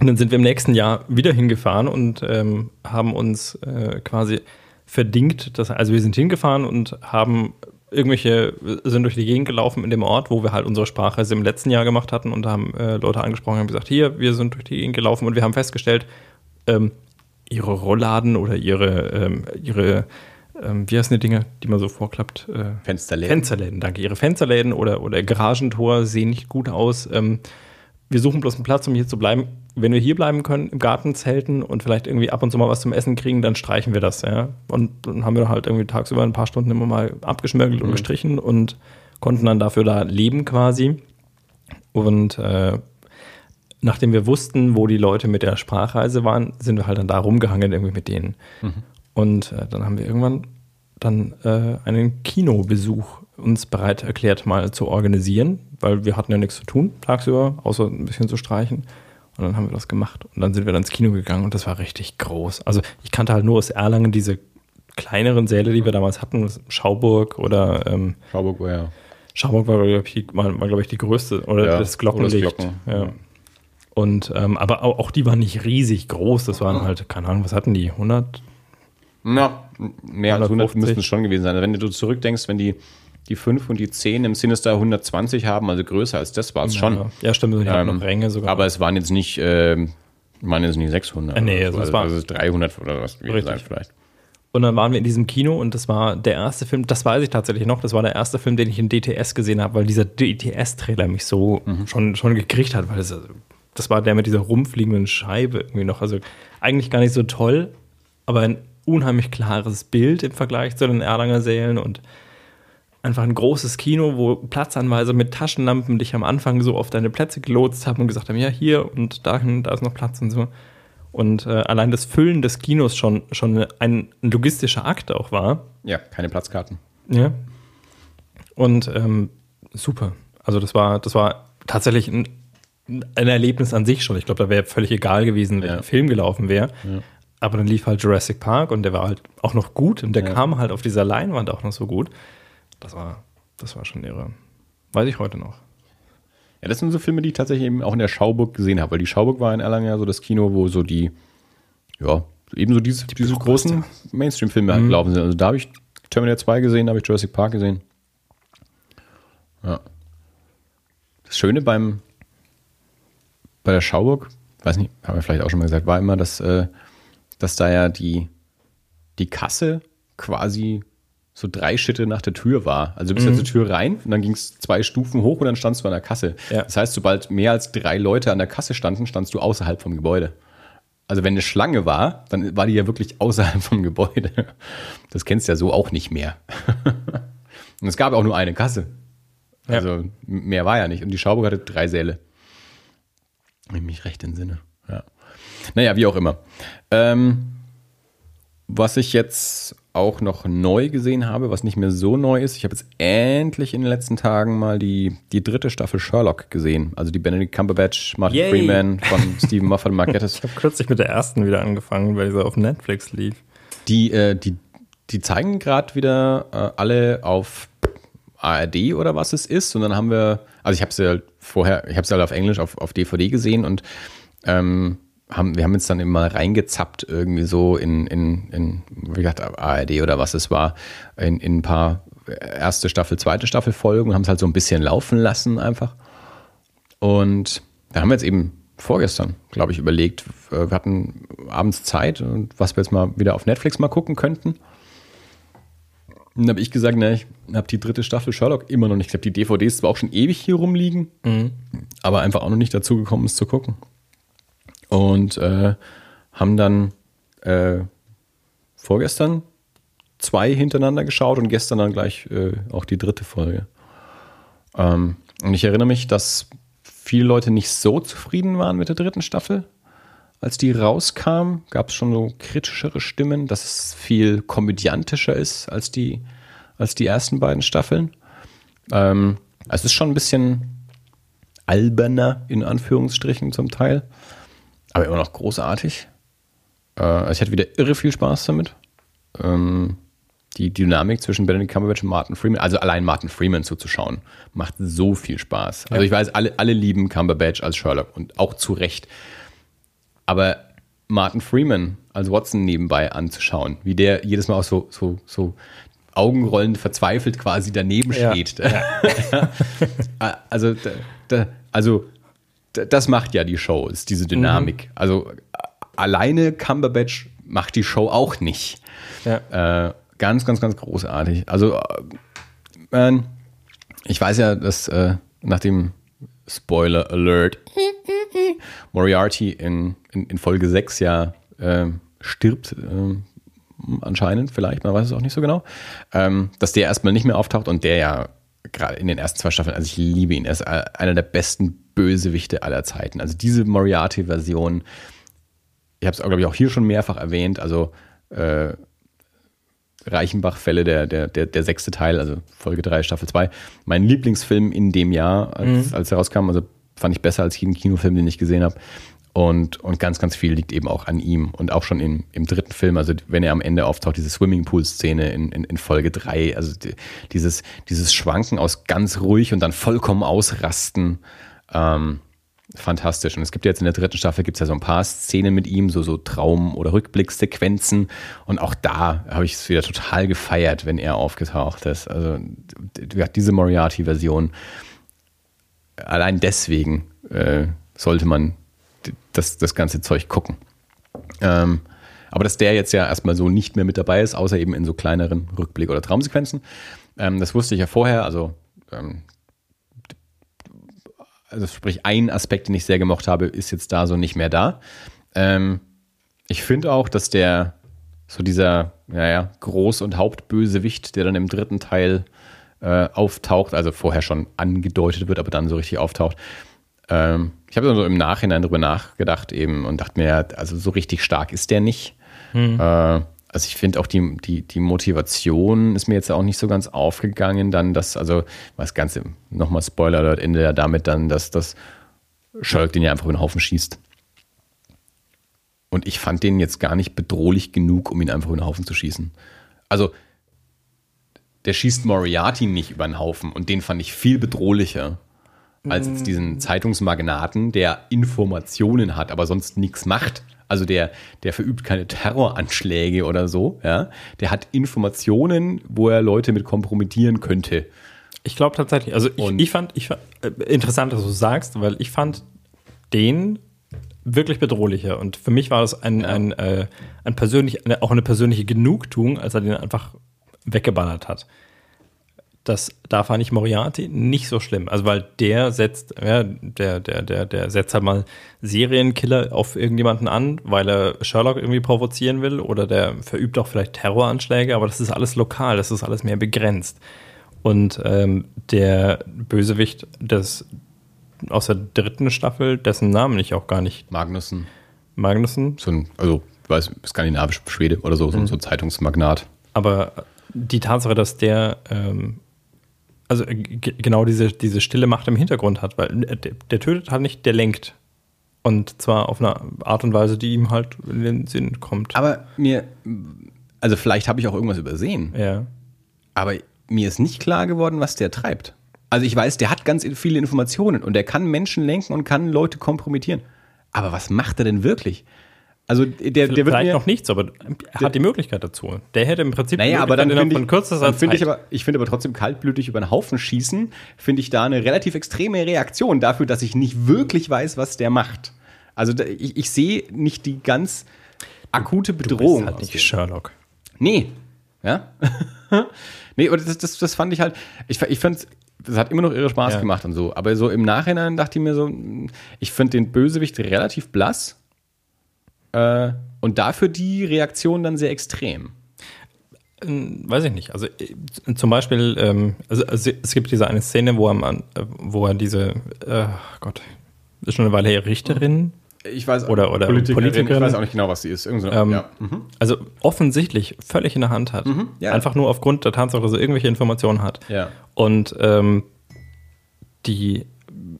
Und dann sind wir im nächsten Jahr wieder hingefahren und ähm, haben uns äh, quasi verdingt. Dass, also wir sind hingefahren und haben irgendwelche, sind durch die Gegend gelaufen in dem Ort, wo wir halt unsere Sprachreise im letzten Jahr gemacht hatten und haben äh, Leute angesprochen und gesagt, hier, wir sind durch die Gegend gelaufen und wir haben festgestellt, ähm, ihre Rollladen oder ihre, ähm, ihre ähm, wie heißen die Dinge, die man so vorklappt? Äh, Fensterläden. Fensterläden, danke. Ihre Fensterläden oder, oder Garagentor sehen nicht gut aus. Ähm, wir suchen bloß einen Platz, um hier zu bleiben wenn wir hier bleiben können, im Garten zelten und vielleicht irgendwie ab und zu mal was zum Essen kriegen, dann streichen wir das, ja. Und dann haben wir halt irgendwie tagsüber ein paar Stunden immer mal abgeschmirgelt mhm. und gestrichen und konnten dann dafür da leben quasi. Und äh, nachdem wir wussten, wo die Leute mit der Sprachreise waren, sind wir halt dann da rumgehangen irgendwie mit denen. Mhm. Und äh, dann haben wir irgendwann dann äh, einen Kinobesuch uns bereit erklärt, mal zu organisieren, weil wir hatten ja nichts zu tun tagsüber, außer ein bisschen zu streichen. Und dann haben wir das gemacht. Und dann sind wir dann ins Kino gegangen und das war richtig groß. Also ich kannte halt nur aus Erlangen diese kleineren Säle, die wir damals hatten, Schauburg oder ähm, Schauburg war ja. Schauburg war, glaube ich, war, war, glaub ich, die größte oder ja, das Glockenlicht. Oder das Glocken. ja. Und ähm, aber auch, auch, die waren nicht riesig groß. Das waren halt, keine Ahnung, was hatten die? 100? Na, mehr 150? als 100 müssten es schon gewesen sein. Also wenn du zurückdenkst, wenn die die 5 und die 10 im Sinister 120 haben, also größer als das war es ja, schon. Ja, stimmt, die ähm, noch Ränge sogar. Aber es waren jetzt nicht, äh, waren jetzt nicht 600. Äh, nee, also, also, war also 300 oder was wie gesagt vielleicht. Und dann waren wir in diesem Kino und das war der erste Film, das weiß ich tatsächlich noch, das war der erste Film, den ich in DTS gesehen habe, weil dieser DTS-Trailer mich so mhm. schon, schon gekriegt hat, weil das, das war der mit dieser rumfliegenden Scheibe irgendwie noch. Also eigentlich gar nicht so toll, aber ein unheimlich klares Bild im Vergleich zu den Erlanger Sälen und einfach ein großes Kino, wo Platzanweise mit Taschenlampen dich am Anfang so auf deine Plätze gelotst haben und gesagt haben, ja, hier und dahin, da ist noch Platz und so. Und äh, allein das Füllen des Kinos schon, schon ein, ein, logistischer Akt auch war. Ja, keine Platzkarten. Ja. Und ähm, super. Also das war, das war tatsächlich ein, ein Erlebnis an sich schon. Ich glaube, da wäre völlig egal gewesen, welcher ja. Film gelaufen wäre. Ja. Aber dann lief halt Jurassic Park und der war halt auch noch gut und der ja. kam halt auf dieser Leinwand auch noch so gut. Das war, das war schon irre. Weiß ich heute noch. Ja, das sind so Filme, die ich tatsächlich eben auch in der Schauburg gesehen habe, weil die Schauburg war in Erlangen ja so das Kino, wo so die, ja, ebenso diese, die diese großen Mainstream-Filme halt mhm. gelaufen sind. Also da habe ich Terminator 2 gesehen, da habe ich Jurassic Park gesehen. Ja. Das Schöne beim, bei der Schauburg, weiß nicht, haben wir vielleicht auch schon mal gesagt, war immer, dass, äh, dass da ja die, die Kasse quasi so drei Schritte nach der Tür war. Also du bist mhm. ja zur Tür rein und dann ging es zwei Stufen hoch und dann standst du an der Kasse. Ja. Das heißt, sobald mehr als drei Leute an der Kasse standen, standst du außerhalb vom Gebäude. Also wenn eine Schlange war, dann war die ja wirklich außerhalb vom Gebäude. Das kennst du ja so auch nicht mehr. Und es gab auch nur eine Kasse. Also ja. mehr war ja nicht. Und die Schauburg hatte drei Säle. Wenn ich mich recht entsinne. Ja. Naja, wie auch immer. Ähm, was ich jetzt auch noch neu gesehen habe, was nicht mehr so neu ist. Ich habe jetzt endlich in den letzten Tagen mal die, die dritte Staffel Sherlock gesehen. Also die Benedict Cumberbatch, Martin Yay. Freeman von Stephen Moffat und Mark Gatiss. Ich habe kürzlich mit der ersten wieder angefangen, weil sie auf Netflix lief. Die, äh, die, die zeigen gerade wieder äh, alle auf ARD oder was es ist. Und dann haben wir, also ich habe sie halt vorher, ich habe sie halt auf Englisch auf, auf DVD gesehen und ähm, haben, wir haben jetzt dann immer reingezappt, irgendwie so in, in, in wie gesagt, ARD oder was es war, in, in ein paar erste Staffel, zweite Staffel Folgen und haben es halt so ein bisschen laufen lassen einfach. Und da haben wir jetzt eben vorgestern, glaube ich, überlegt, äh, wir hatten abends Zeit und was wir jetzt mal wieder auf Netflix mal gucken könnten. Und dann habe ich gesagt, ne, ich habe die dritte Staffel Sherlock immer noch nicht. Ich habe die DVDs zwar auch schon ewig hier rumliegen, mhm. aber einfach auch noch nicht dazu gekommen, es zu gucken. Und äh, haben dann äh, vorgestern zwei hintereinander geschaut und gestern dann gleich äh, auch die dritte Folge. Ähm, und ich erinnere mich, dass viele Leute nicht so zufrieden waren mit der dritten Staffel. Als die rauskam, gab es schon so kritischere Stimmen, dass es viel komödiantischer ist als die, als die ersten beiden Staffeln. Ähm, es ist schon ein bisschen alberner, in Anführungsstrichen zum Teil, aber immer noch großartig. Äh, ich hatte wieder irre viel Spaß damit. Ähm, die Dynamik zwischen Benedict Cumberbatch und Martin Freeman, also allein Martin Freeman zuzuschauen, macht so viel Spaß. Also ich weiß, alle, alle lieben Cumberbatch als Sherlock und auch zu Recht. Aber Martin Freeman als Watson nebenbei anzuschauen, wie der jedes Mal auch so, so, so augenrollend verzweifelt quasi daneben steht. Ja. also, da, da, also das macht ja die Show, ist diese Dynamik. Mhm. Also alleine Cumberbatch macht die Show auch nicht. Ja. Äh, ganz, ganz, ganz großartig. Also, äh, ich weiß ja, dass äh, nach dem Spoiler Alert Moriarty in, in, in Folge 6 ja äh, stirbt, äh, anscheinend, vielleicht, man weiß es auch nicht so genau, ähm, dass der erstmal nicht mehr auftaucht und der ja gerade in den ersten zwei Staffeln, also ich liebe ihn, er ist äh, einer der besten Bösewichte aller Zeiten. Also diese Moriarty-Version, ich habe es, glaube ich, auch hier schon mehrfach erwähnt, also äh, Reichenbach-Fälle, der, der, der, der sechste Teil, also Folge 3, Staffel 2. Mein Lieblingsfilm in dem Jahr, als, mhm. als er rauskam, also fand ich besser als jeden Kinofilm, den ich gesehen habe. Und, und ganz, ganz viel liegt eben auch an ihm. Und auch schon im, im dritten Film, also wenn er am Ende auftaucht, diese Swimmingpool-Szene in, in, in Folge 3, also die, dieses, dieses Schwanken aus ganz ruhig und dann vollkommen ausrasten. Ähm, fantastisch. Und es gibt jetzt in der dritten Staffel gibt es ja so ein paar Szenen mit ihm, so, so Traum- oder Rückblicksequenzen. Und auch da habe ich es wieder total gefeiert, wenn er aufgetaucht ist. Also diese Moriarty-Version, allein deswegen äh, sollte man das, das ganze Zeug gucken. Ähm, aber dass der jetzt ja erstmal so nicht mehr mit dabei ist, außer eben in so kleineren Rückblick- oder Traumsequenzen, ähm, das wusste ich ja vorher. Also ähm, also sprich ein Aspekt, den ich sehr gemocht habe, ist jetzt da so nicht mehr da. Ähm, ich finde auch, dass der so dieser, naja, Groß- und Hauptbösewicht, der dann im dritten Teil äh, auftaucht, also vorher schon angedeutet wird, aber dann so richtig auftaucht. Ähm, ich habe so im Nachhinein darüber nachgedacht eben und dachte mir, also so richtig stark ist der nicht. Hm. Äh, also ich finde auch die, die, die Motivation ist mir jetzt auch nicht so ganz aufgegangen, dann das, also das Ganze, nochmal Spoiler Alert, Ende ja damit dann, dass das Sherlock den ja einfach über den Haufen schießt. Und ich fand den jetzt gar nicht bedrohlich genug, um ihn einfach über den Haufen zu schießen. Also, der schießt Moriarty nicht über den Haufen und den fand ich viel bedrohlicher als jetzt diesen mm. Zeitungsmagnaten, der Informationen hat, aber sonst nichts macht. Also der, der verübt keine Terroranschläge oder so, ja. Der hat Informationen, wo er Leute mit kompromittieren könnte. Ich glaube tatsächlich, also ich, ich, fand, ich fand äh, interessant, dass du sagst, weil ich fand den wirklich bedrohlicher. Und für mich war das ein, ja. ein, äh, ein persönlich, eine, auch eine persönliche Genugtuung, als er den einfach weggeballert hat das, da fand ich Moriarty nicht so schlimm. Also weil der setzt, ja, der, der, der, der setzt halt mal Serienkiller auf irgendjemanden an, weil er Sherlock irgendwie provozieren will oder der verübt auch vielleicht Terroranschläge, aber das ist alles lokal, das ist alles mehr begrenzt. Und ähm, der Bösewicht des aus der dritten Staffel, dessen Namen ich auch gar nicht. Magnussen. Magnussen? So ein, also, ich weiß, skandinavisch Schwede oder so, mhm. so ein Zeitungsmagnat. Aber die Tatsache, dass der ähm, also äh, genau diese, diese stille Macht im Hintergrund hat, weil äh, der, der, tötet halt nicht, der lenkt. Und zwar auf eine Art und Weise, die ihm halt in den Sinn kommt. Aber mir, also vielleicht habe ich auch irgendwas übersehen. Ja. Aber mir ist nicht klar geworden, was der treibt. Also ich weiß, der hat ganz viele Informationen und der kann Menschen lenken und kann Leute kompromittieren. Aber was macht er denn wirklich? Also der, der wird Vielleicht mir, noch nichts, aber er hat die Möglichkeit dazu. Der hätte im Prinzip Naja, aber dann finde ich, dann finde ich aber, ich finde aber trotzdem kaltblütig über den Haufen schießen, finde ich da eine relativ extreme Reaktion dafür, dass ich nicht wirklich weiß, was der macht. Also ich, ich sehe nicht die ganz akute Du bist Bedrohung. halt nicht. Sherlock. Nee. Ja? nee, aber das, das, das fand ich halt, ich, ich fand das hat immer noch irre Spaß Ja. gemacht und so. Aber so im Nachhinein dachte ich mir so, ich finde den Bösewicht relativ blass. Äh, und dafür die Reaktion dann sehr extrem. Ähm, Weiß ich nicht. Also äh, zum Beispiel, ähm, also, also es gibt diese eine Szene, wo er, äh, wo er diese, äh, Gott, ist schon eine Weile her, Richterin, Ich weiß Oder- oder Politikerin, Politikerin. Ich weiß auch nicht genau, was sie ist. So, Ähm, ja. Mhm. also offensichtlich völlig in der Hand hat. ja. Einfach nur aufgrund der Tatsache, dass er irgendwelche Informationen hat. Ja. Und ähm, die,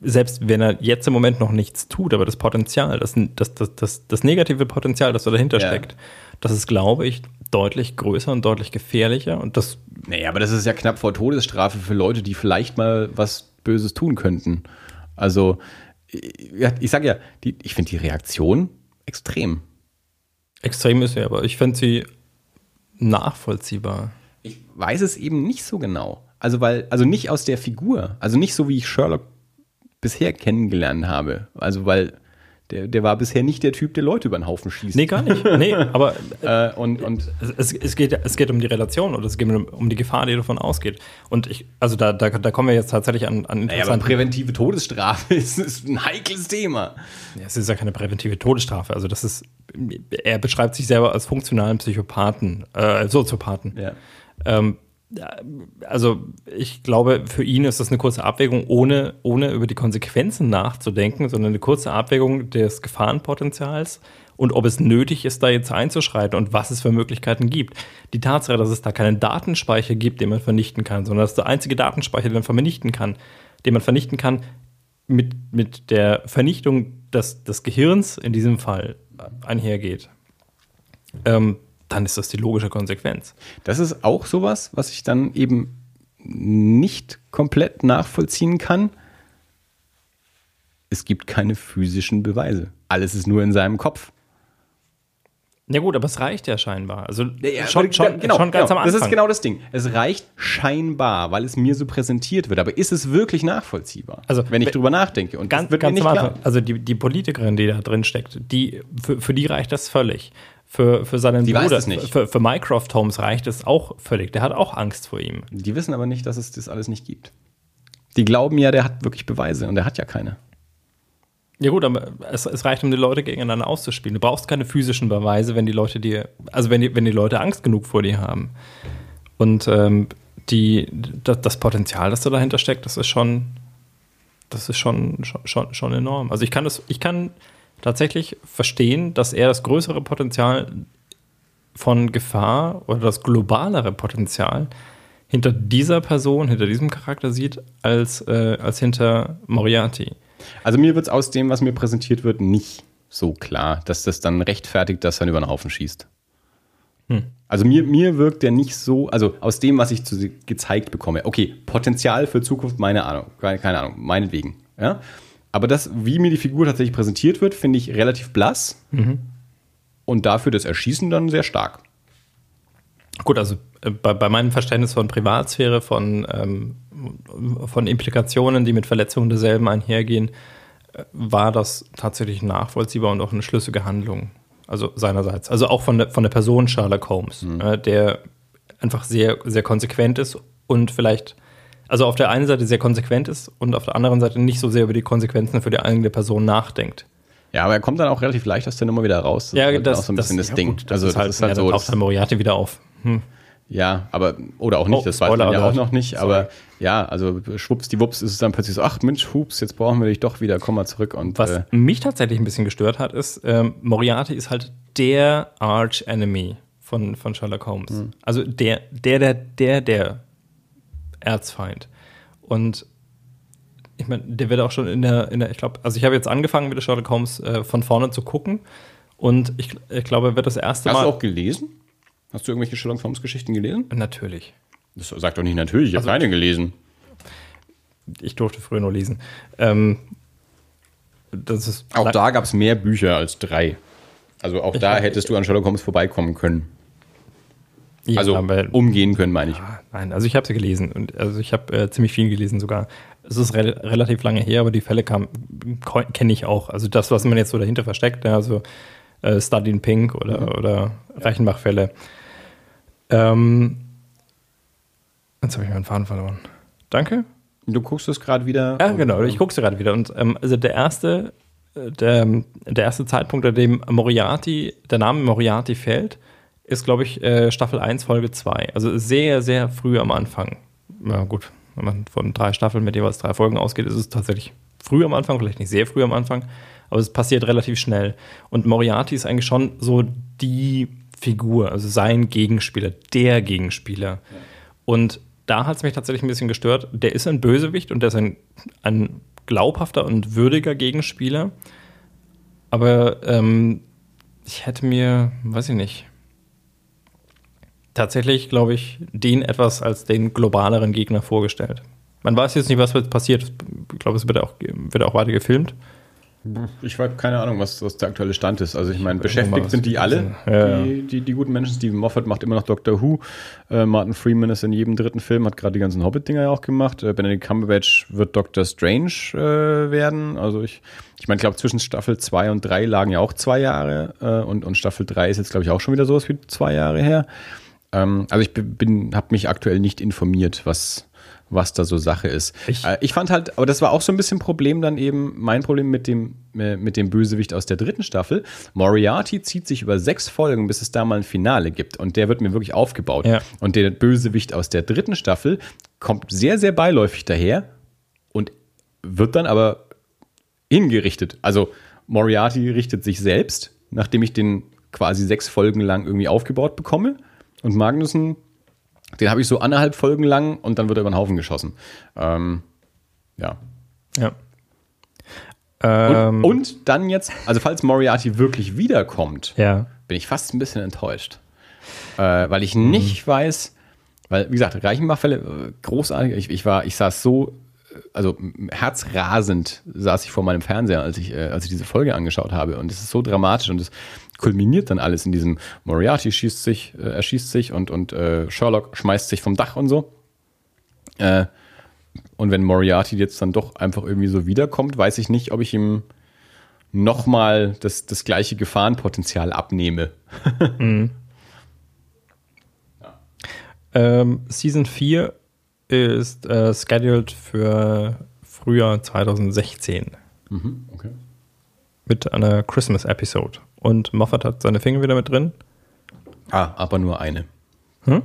selbst wenn er jetzt im Moment noch nichts tut, aber das Potenzial, das, das, das, das, das negative Potenzial, das da dahinter Ja. steckt, das ist, glaube ich, deutlich größer und deutlich gefährlicher. Und das Naja, aber das ist ja knapp vor Todesstrafe für Leute, die vielleicht mal was Böses tun könnten. Also, ich, sage ja, die, ich finde die Reaktion extrem. extrem ist ja, aber ich finde sie nachvollziehbar. Ich weiß es eben nicht so genau. Also, weil, also nicht aus der Figur, also nicht so, wie ich Sherlock bisher kennengelernt habe. Also, weil der, der war bisher nicht der Typ, der Leute über den Haufen schießt. Nee, gar nicht. Nee, aber Äh, und, und es, es, geht, es geht um die Relation oder es geht um, um die Gefahr, die davon ausgeht. Und ich, also da, da, da kommen wir jetzt tatsächlich an, an naja, aber präventive Todesstrafe ist, ist ein heikles Thema. Ja, es ist ja keine präventive Todesstrafe. Also das ist, er beschreibt sich selber als funktionalen Psychopathen, äh, Soziopathen. Ja. Ähm, also ich glaube, für ihn ist das eine kurze Abwägung, ohne, ohne über die Konsequenzen nachzudenken, sondern eine kurze Abwägung des Gefahrenpotenzials und ob es nötig ist, da jetzt einzuschreiten und was es für Möglichkeiten gibt. Die Tatsache, dass es da keinen Datenspeicher gibt, den man vernichten kann, sondern dass der einzige Datenspeicher, den man vernichten kann, den man vernichten kann, mit, mit der Vernichtung des, des Gehirns in diesem Fall einhergeht, ähm, dann ist das die logische Konsequenz. Das ist auch sowas, was ich dann eben nicht komplett nachvollziehen kann. Es gibt keine physischen Beweise. Alles ist nur in seinem Kopf. Ja gut, aber es reicht ja scheinbar. Also Ja, schon, schon, genau, schon ganz genau. am Anfang. Das ist genau das Ding. Es reicht scheinbar, weil es mir so präsentiert wird. Aber ist es wirklich nachvollziehbar? Also, wenn ich drüber nachdenke. Und ganz, das wird mir ganz nicht am klar. Also die, die Politikerin, die da drin steckt, die, für, für die reicht das völlig. Für, für seinen Die Bruder. Für, für Mycroft Holmes reicht es auch völlig. Der hat auch Angst vor ihm. Die wissen aber nicht, dass es das alles nicht gibt. Die glauben ja, der hat wirklich Beweise und der hat ja keine. Ja gut, aber es, es reicht, um die Leute gegeneinander auszuspielen. Du brauchst keine physischen Beweise, wenn die Leute dir, also wenn die, wenn die Leute Angst genug vor dir haben. Und ähm, die, das, das Potenzial, das da dahinter steckt, das ist schon, das ist schon, schon, schon enorm. Also ich kann das, ich kann tatsächlich verstehen, dass er das größere Potenzial von Gefahr oder das globalere Potenzial hinter dieser Person, hinter diesem Charakter sieht, als, äh, als hinter Moriarty. Also mir wird es aus dem, was mir präsentiert wird, nicht so klar, dass das dann rechtfertigt, dass er über den Haufen schießt. Also mir, mir wirkt der nicht so, also aus dem, was ich zu, gezeigt bekomme, okay, Potenzial für Zukunft, meine Ahnung, keine, keine Ahnung, meinetwegen. Ja? Aber das, wie mir die Figur tatsächlich präsentiert wird, finde ich relativ blass. Und dafür das Erschießen dann sehr stark. Gut, also äh, bei, bei meinem Verständnis von Privatsphäre, von, ähm, von Implikationen, die mit Verletzungen derselben einhergehen, äh, war das tatsächlich nachvollziehbar und auch eine schlüssige Handlung. Also seinerseits. Also auch von der, von der Person Sherlock Holmes, äh, der einfach sehr, sehr konsequent ist und vielleicht, also auf der einen Seite sehr konsequent ist und auf der anderen Seite nicht so sehr über die Konsequenzen für die eigene Person nachdenkt. Ja, aber er kommt dann auch relativ leicht aus der Nummer wieder raus. Ja, ist halt das, auch so ein bisschen das, ja Ding. gut, das also ist halt, das ist halt ja, so. dann Das, taucht dann Moriarty wieder auf. Hm. Ja, aber, oder auch nicht, Oh, das weiß man ja auch noch nicht, aber ja, also schwuppsdiwupps ist es dann plötzlich so, ach Mensch, hups, jetzt brauchen wir dich doch wieder, komm mal zurück und Was äh, mich tatsächlich ein bisschen gestört hat, ist, ähm, Moriarty ist halt der Arch-Enemy von, von Sherlock Holmes. Hm. Also der, der, der, der, der Erzfeind. Und ich meine, der wird auch schon in der, in der ich glaube, also ich habe jetzt angefangen mit der Sherlock Holmes äh, von vorne zu gucken und ich, ich glaube, er wird das erste Hast Mal. du auch gelesen? Hast du irgendwelche Sherlock Holmes Geschichten gelesen? Natürlich. Das sagt doch nicht natürlich, ich Also habe keine gelesen. Ich durfte früher nur lesen. Ähm, das ist Auch da gab es mehr Bücher als drei. Also auch da hättest du an Sherlock Holmes vorbeikommen können. Ja, also aber- umgehen können, meine ich. Nein, also ich habe sie gelesen und also ich habe äh, ziemlich viel gelesen sogar. Es ist re relativ lange her, aber die Fälle kenne ich auch. Also das, was man jetzt so dahinter versteckt, ja, also äh, Study in Pink oder, oder Reichenbach-Fälle. Ähm, jetzt habe ich meinen Faden verloren. Danke. Du guckst es gerade wieder. Ja, genau. Ich gucke gerade wieder. Und ähm, also der erste, äh, der, der erste Zeitpunkt, an dem Moriarty, der Name Moriarty fällt, ist, glaube ich, äh, Staffel 1, Folge 2. Also sehr, sehr früh am Anfang. Na gut, wenn man von drei Staffeln mit jeweils drei Folgen ausgeht, ist es tatsächlich früh am Anfang, vielleicht nicht sehr früh am Anfang, aber es passiert relativ schnell. Und Moriarty ist eigentlich schon so die Figur, also sein Gegenspieler, der Gegenspieler. Und da hat es mich tatsächlich ein bisschen gestört. Der ist ein Bösewicht und der ist ein, ein glaubhafter und würdiger Gegenspieler. Aber ähm, ich hätte mir, weiß ich nicht, tatsächlich, glaube ich, den etwas als den globaleren Gegner vorgestellt. Man weiß jetzt nicht, was jetzt passiert. Ich glaube, es wird auch, wird auch weiter gefilmt. Ich habe keine Ahnung, was, was der aktuelle Stand ist. Also ich meine, beschäftigt sind die alle, Ja, die, die, die guten Menschen. Steven Moffat macht immer noch Doctor Who. Äh, Martin Freeman ist in jedem dritten Film, hat gerade die ganzen Hobbit-Dinger ja auch gemacht. Äh, Benedict Cumberbatch wird Doctor Strange äh, werden. Also ich, ich meine, ich glaube, zwischen Staffel 2 und 3 lagen ja auch zwei Jahre. Äh, und, und Staffel 3 ist jetzt, glaube ich, auch schon wieder sowas wie zwei Jahre her. Ähm, also ich bin, habe mich aktuell nicht informiert, was, was da so Sache ist. Ich- äh, ich fand halt, aber das war auch so ein bisschen Problem dann eben, mein Problem mit dem, äh, mit dem Bösewicht aus der dritten Staffel. Moriarty zieht sich über sechs Folgen, bis es da mal ein Finale gibt. Und der wird mir wirklich aufgebaut. Ja. Und der Bösewicht aus der dritten Staffel kommt sehr, sehr beiläufig daher und wird dann aber hingerichtet. Also Moriarty richtet sich selbst, nachdem ich den quasi sechs Folgen lang irgendwie aufgebaut bekomme. Und Magnussen, den habe ich so anderthalb Folgen lang und dann wird er über den Haufen geschossen. Ähm, ja. Ja. Und, Ähm, und dann jetzt, also falls Moriarty wirklich wiederkommt, ja. bin ich fast ein bisschen enttäuscht. Äh, weil ich nicht weiß, weil, wie gesagt, Reichenbach-Fälle, äh, großartig. Ich, ich war, ich saß so, äh, also herzrasend saß ich vor meinem Fernseher, als ich, äh, als ich diese Folge angeschaut habe. Und es ist so dramatisch und es kulminiert dann alles in diesem Moriarty schießt sich, äh, erschießt sich und, und äh, Sherlock schmeißt sich vom Dach und so. Äh, und wenn Moriarty jetzt dann doch einfach irgendwie so wiederkommt, weiß ich nicht, ob ich ihm nochmal das, das gleiche Gefahrenpotenzial abnehme. Ähm, Season 4 ist äh, scheduled für Frühjahr 2016 Okay. mit einer Christmas-Episode. Und Moffat hat seine Finger wieder mit drin. Ah, aber nur eine. Hm?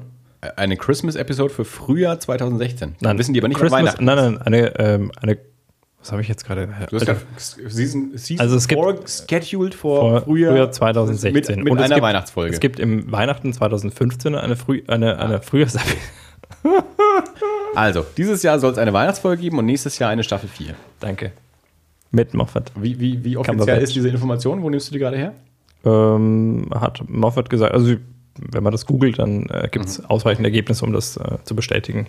Eine Christmas-Episode für Frühjahr 2016. Nein, wissen die aber nicht, Christmas, Weihnachten Nein, nein, eine, ähm, eine was habe ich jetzt gerade? Du hast gerade Season, Season Also es gibt- four scheduled for Vor Frühjahr, Frühjahr 2016. Mit, mit einer gibt, Weihnachtsfolge. Es gibt im Weihnachten 2015 eine, Früh, eine, eine Frühjahrsepisode. also, dieses Jahr soll es eine Weihnachtsfolge geben und nächstes Jahr eine Staffel 4. Danke. Mit Moffat. Wie, wie, wie offiziell ist diese Information? Wo nimmst du die gerade her? Ähm, hat Moffat gesagt, also wenn man das googelt, dann äh, gibt Mhm. es ausreichend Ergebnisse, um das äh, zu bestätigen.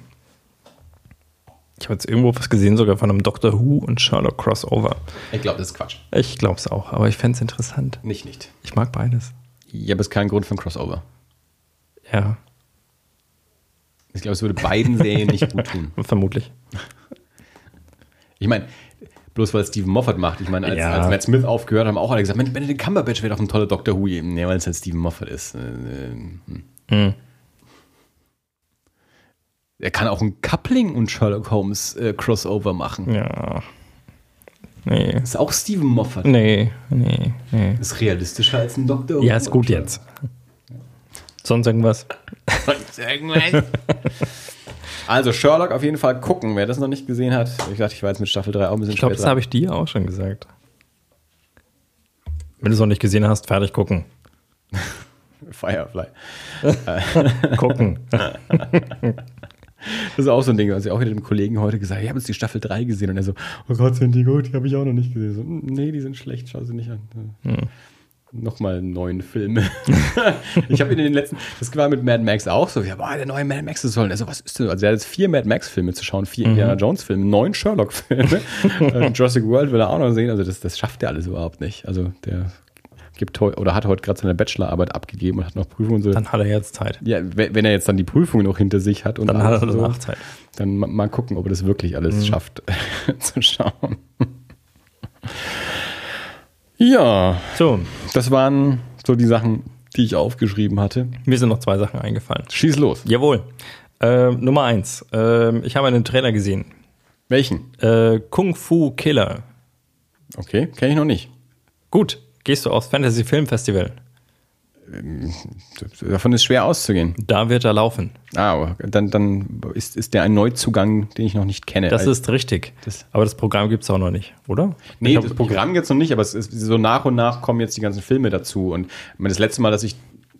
Ich habe jetzt irgendwo was gesehen, sogar von einem Doctor Who und Sherlock Crossover. Ich glaube, das ist Quatsch. Ich glaube es auch, aber ich fände es interessant. Nicht, nicht. Ich mag beides. Ja, aber es ist kein Grund für ein Crossover. Ja, Ich glaube, es würde beiden Serien nicht gut tun. vermutlich. Ich meine, bloß weil es Stephen Moffat macht. Ich meine, als, Ja. als Matt Smith aufgehört haben, auch alle gesagt, Mensch, Benedict Cumberbatch wäre doch ein toller Doctor Who. Ja, weil es halt Stephen Moffat ist. Äh, äh, hm. Hm. Er kann auch ein Coupling und Sherlock Holmes äh, Crossover machen. Ja. Nee. Ist auch Stephen Moffat. Nee, nee, nee. Ist realistischer als ein Who. Ja, ist gut jetzt. Sonst irgendwas? Also Sherlock auf jeden Fall gucken, wer das noch nicht gesehen hat. Ich dachte, ich war jetzt mit Staffel 3 auch ein bisschen Ich glaube, das habe ich dir auch schon gesagt. Wenn du es noch nicht gesehen hast, fertig gucken. Firefly. Gucken. Das ist auch so ein Ding, was ich auch wieder dem Kollegen heute gesagt habe. Ich habe jetzt die Staffel 3 gesehen und er so, oh Gott, sind die gut? Die habe ich auch noch nicht gesehen. So, "Mm, nee, die sind schlecht, schau sie nicht an. Nochmal neun Filme. ich habe in den letzten, das war mit Mad Max auch so, ja, boah, der neue Mad Max ist toll. Und er so, was ist denn? Also er hat jetzt vier Mad Max-Filme zu schauen, vier Indiana Jones-Filme, neun Sherlock-Filme. Äh, Jurassic World will er auch noch sehen. Also das, das schafft er alles überhaupt nicht. Also der gibt heu, oder hat heute gerade seine Bachelorarbeit abgegeben und hat noch Prüfungen. So. Dann hat er jetzt Zeit. Ja, we- wenn er jetzt dann die Prüfung noch hinter sich hat und Dann hat er danach Zeit. dann ma- mal gucken, ob er das wirklich alles Mhm. schafft zu schauen. Ja, So, das waren so die Sachen, die ich aufgeschrieben hatte. mir sind noch zwei Sachen eingefallen. Schieß los. Jawohl. Ähm, Nummer eins. Ähm, ich habe einen Trailer gesehen. Welchen? Äh, Kung Fu Killer. Okay, kenne ich noch nicht. Gut, gehst du aufs Fantasy Film Festival. Davon ist schwer auszugehen. Da wird er laufen. Ah, aber dann, dann ist, ist der ein Neuzugang, den ich noch nicht kenne. Das Also- ist richtig. Das- Aber das Programm gibt es auch noch nicht, oder? Nee, hab- das Programm jetzt noch nicht, aber es ist so nach und nach kommen jetzt die ganzen Filme dazu. Und das letzte Mal, dass ich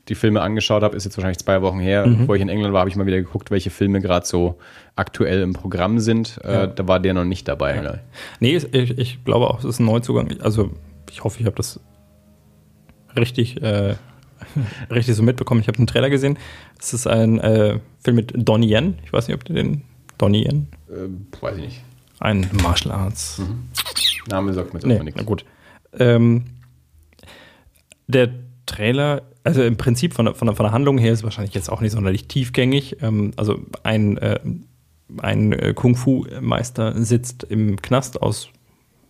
die Filme angeschaut habe, ist jetzt wahrscheinlich zwei Wochen her. Mhm. Bevor ich in England war, habe ich mal wieder geguckt, welche Filme gerade so aktuell im Programm sind. Äh, da war der noch nicht dabei. Nee, ich, ich glaube auch, es ist ein Neuzugang. Also, ich hoffe, ich habe das richtig, äh, richtig so mitbekommen. Ich habe den Trailer gesehen. Es ist ein äh, Film mit Donnie Yen. Ich weiß nicht, ob du den. Donnie Yen? Äh, weiß ich nicht. Ein Martial Arts. Name sagt mir Nee, erstmal na nichts. gut. Ähm, der Trailer, also im Prinzip von, der- von, von der Handlung her ist wahrscheinlich jetzt auch nicht sonderlich tiefgängig. Ähm, also ein, äh, ein äh, Kung-Fu-Meister sitzt im Knast aus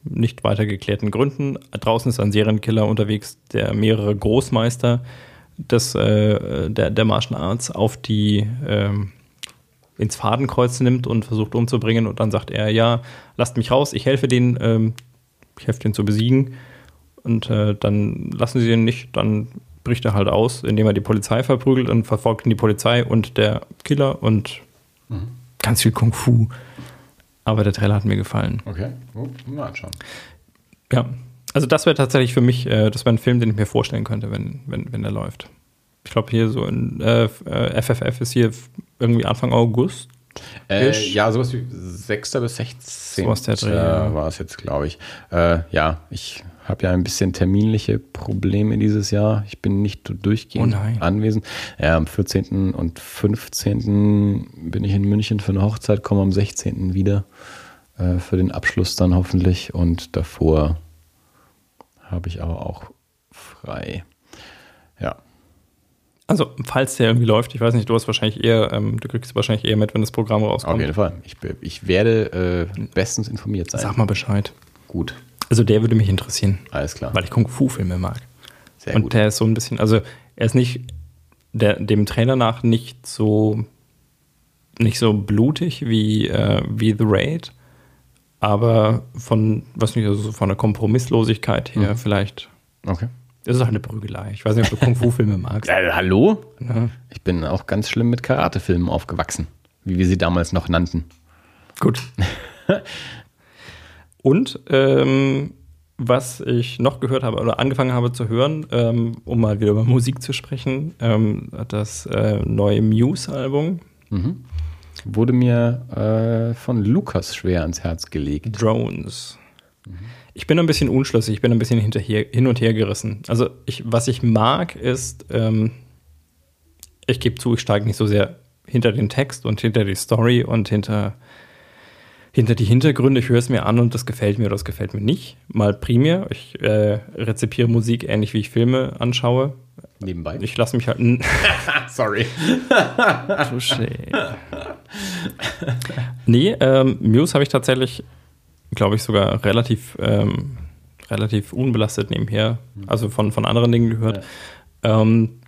nicht weiter geklärten Gründen. Draußen ist ein Serienkiller unterwegs, der mehrere Großmeister des, äh, der, der Martial Arts auf die ähm, ins Fadenkreuz nimmt und versucht umzubringen. Und dann sagt er, ja, lasst mich raus, ich helfe denen, ähm, ich helfe denen zu besiegen. Und äh, dann lassen sie den nicht, dann bricht er halt aus, indem er die Polizei verprügelt und verfolgt ihn die Polizei und der Killer und ganz viel Kung Fu. Aber der Trailer hat mir gefallen. Okay, mal anschauen. Ja, also das wäre tatsächlich für mich, äh, das wäre ein Film, den ich mir vorstellen könnte, wenn, wenn, wenn der läuft. Ich glaube, hier so in äh, äh, FFF ist hier irgendwie Anfang August. Äh, ja, sowas wie 6. bis 16. Sowas der Dreh, ja. war es jetzt, glaube ich. Äh, ja, ich habe ja ein bisschen terminliche Probleme dieses Jahr. Ich bin nicht durchgehend Oh anwesend. Ja, am 14. und 15. bin ich in München für eine Hochzeit, komme am 16. wieder äh, für den Abschluss dann hoffentlich. Und davor habe ich aber auch frei. Ja. Also, falls der irgendwie läuft, ich weiß nicht, du hast wahrscheinlich eher, ähm, du kriegst wahrscheinlich eher mit, wenn das Programm rauskommt. Auf jeden Fall. Ich, ich werde äh, bestens informiert sein. Sag mal Bescheid. Gut, Also, der würde mich interessieren, alles klar. weil ich Kung-Fu-Filme mag. Sehr Und gut. der ist so ein bisschen, also er ist nicht der, dem Trailer nach nicht so nicht so blutig wie, äh, wie The Raid, aber von, was nicht, also so von der Kompromisslosigkeit her vielleicht. Okay. Das ist halt eine Prügelei. Ich weiß nicht, ob du Kung-Fu-Filme magst. Äh, hallo? Ja. Ich bin auch ganz schlimm mit Karatefilmen aufgewachsen, wie wir sie damals noch nannten. Gut. Und ähm, was ich noch gehört habe oder angefangen habe zu hören, ähm, um mal wieder über Musik zu sprechen, ähm, das äh, neue Muse-Album, Wurde mir äh, von Lukas schwer ans Herz gelegt. Drones. Ich bin ein bisschen unschlüssig, ich bin ein bisschen hinterher, hin und her gerissen. Also, ich, was ich mag, ist, ähm, ich gebe zu, ich steige nicht so sehr hinter den Text und hinter die Story und hinter, hinter die Hintergründe. Ich höre es mir an und das gefällt mir oder das gefällt mir nicht. Mal primär. Ich äh, rezipiere Musik ähnlich wie ich Filme anschaue. Nebenbei. Ich lasse mich halt. Sorry. Touché. nee, ähm, Muse habe ich tatsächlich, glaube ich, sogar relativ, ähm, relativ unbelastet nebenher, also von, von anderen Dingen gehört. Ähm,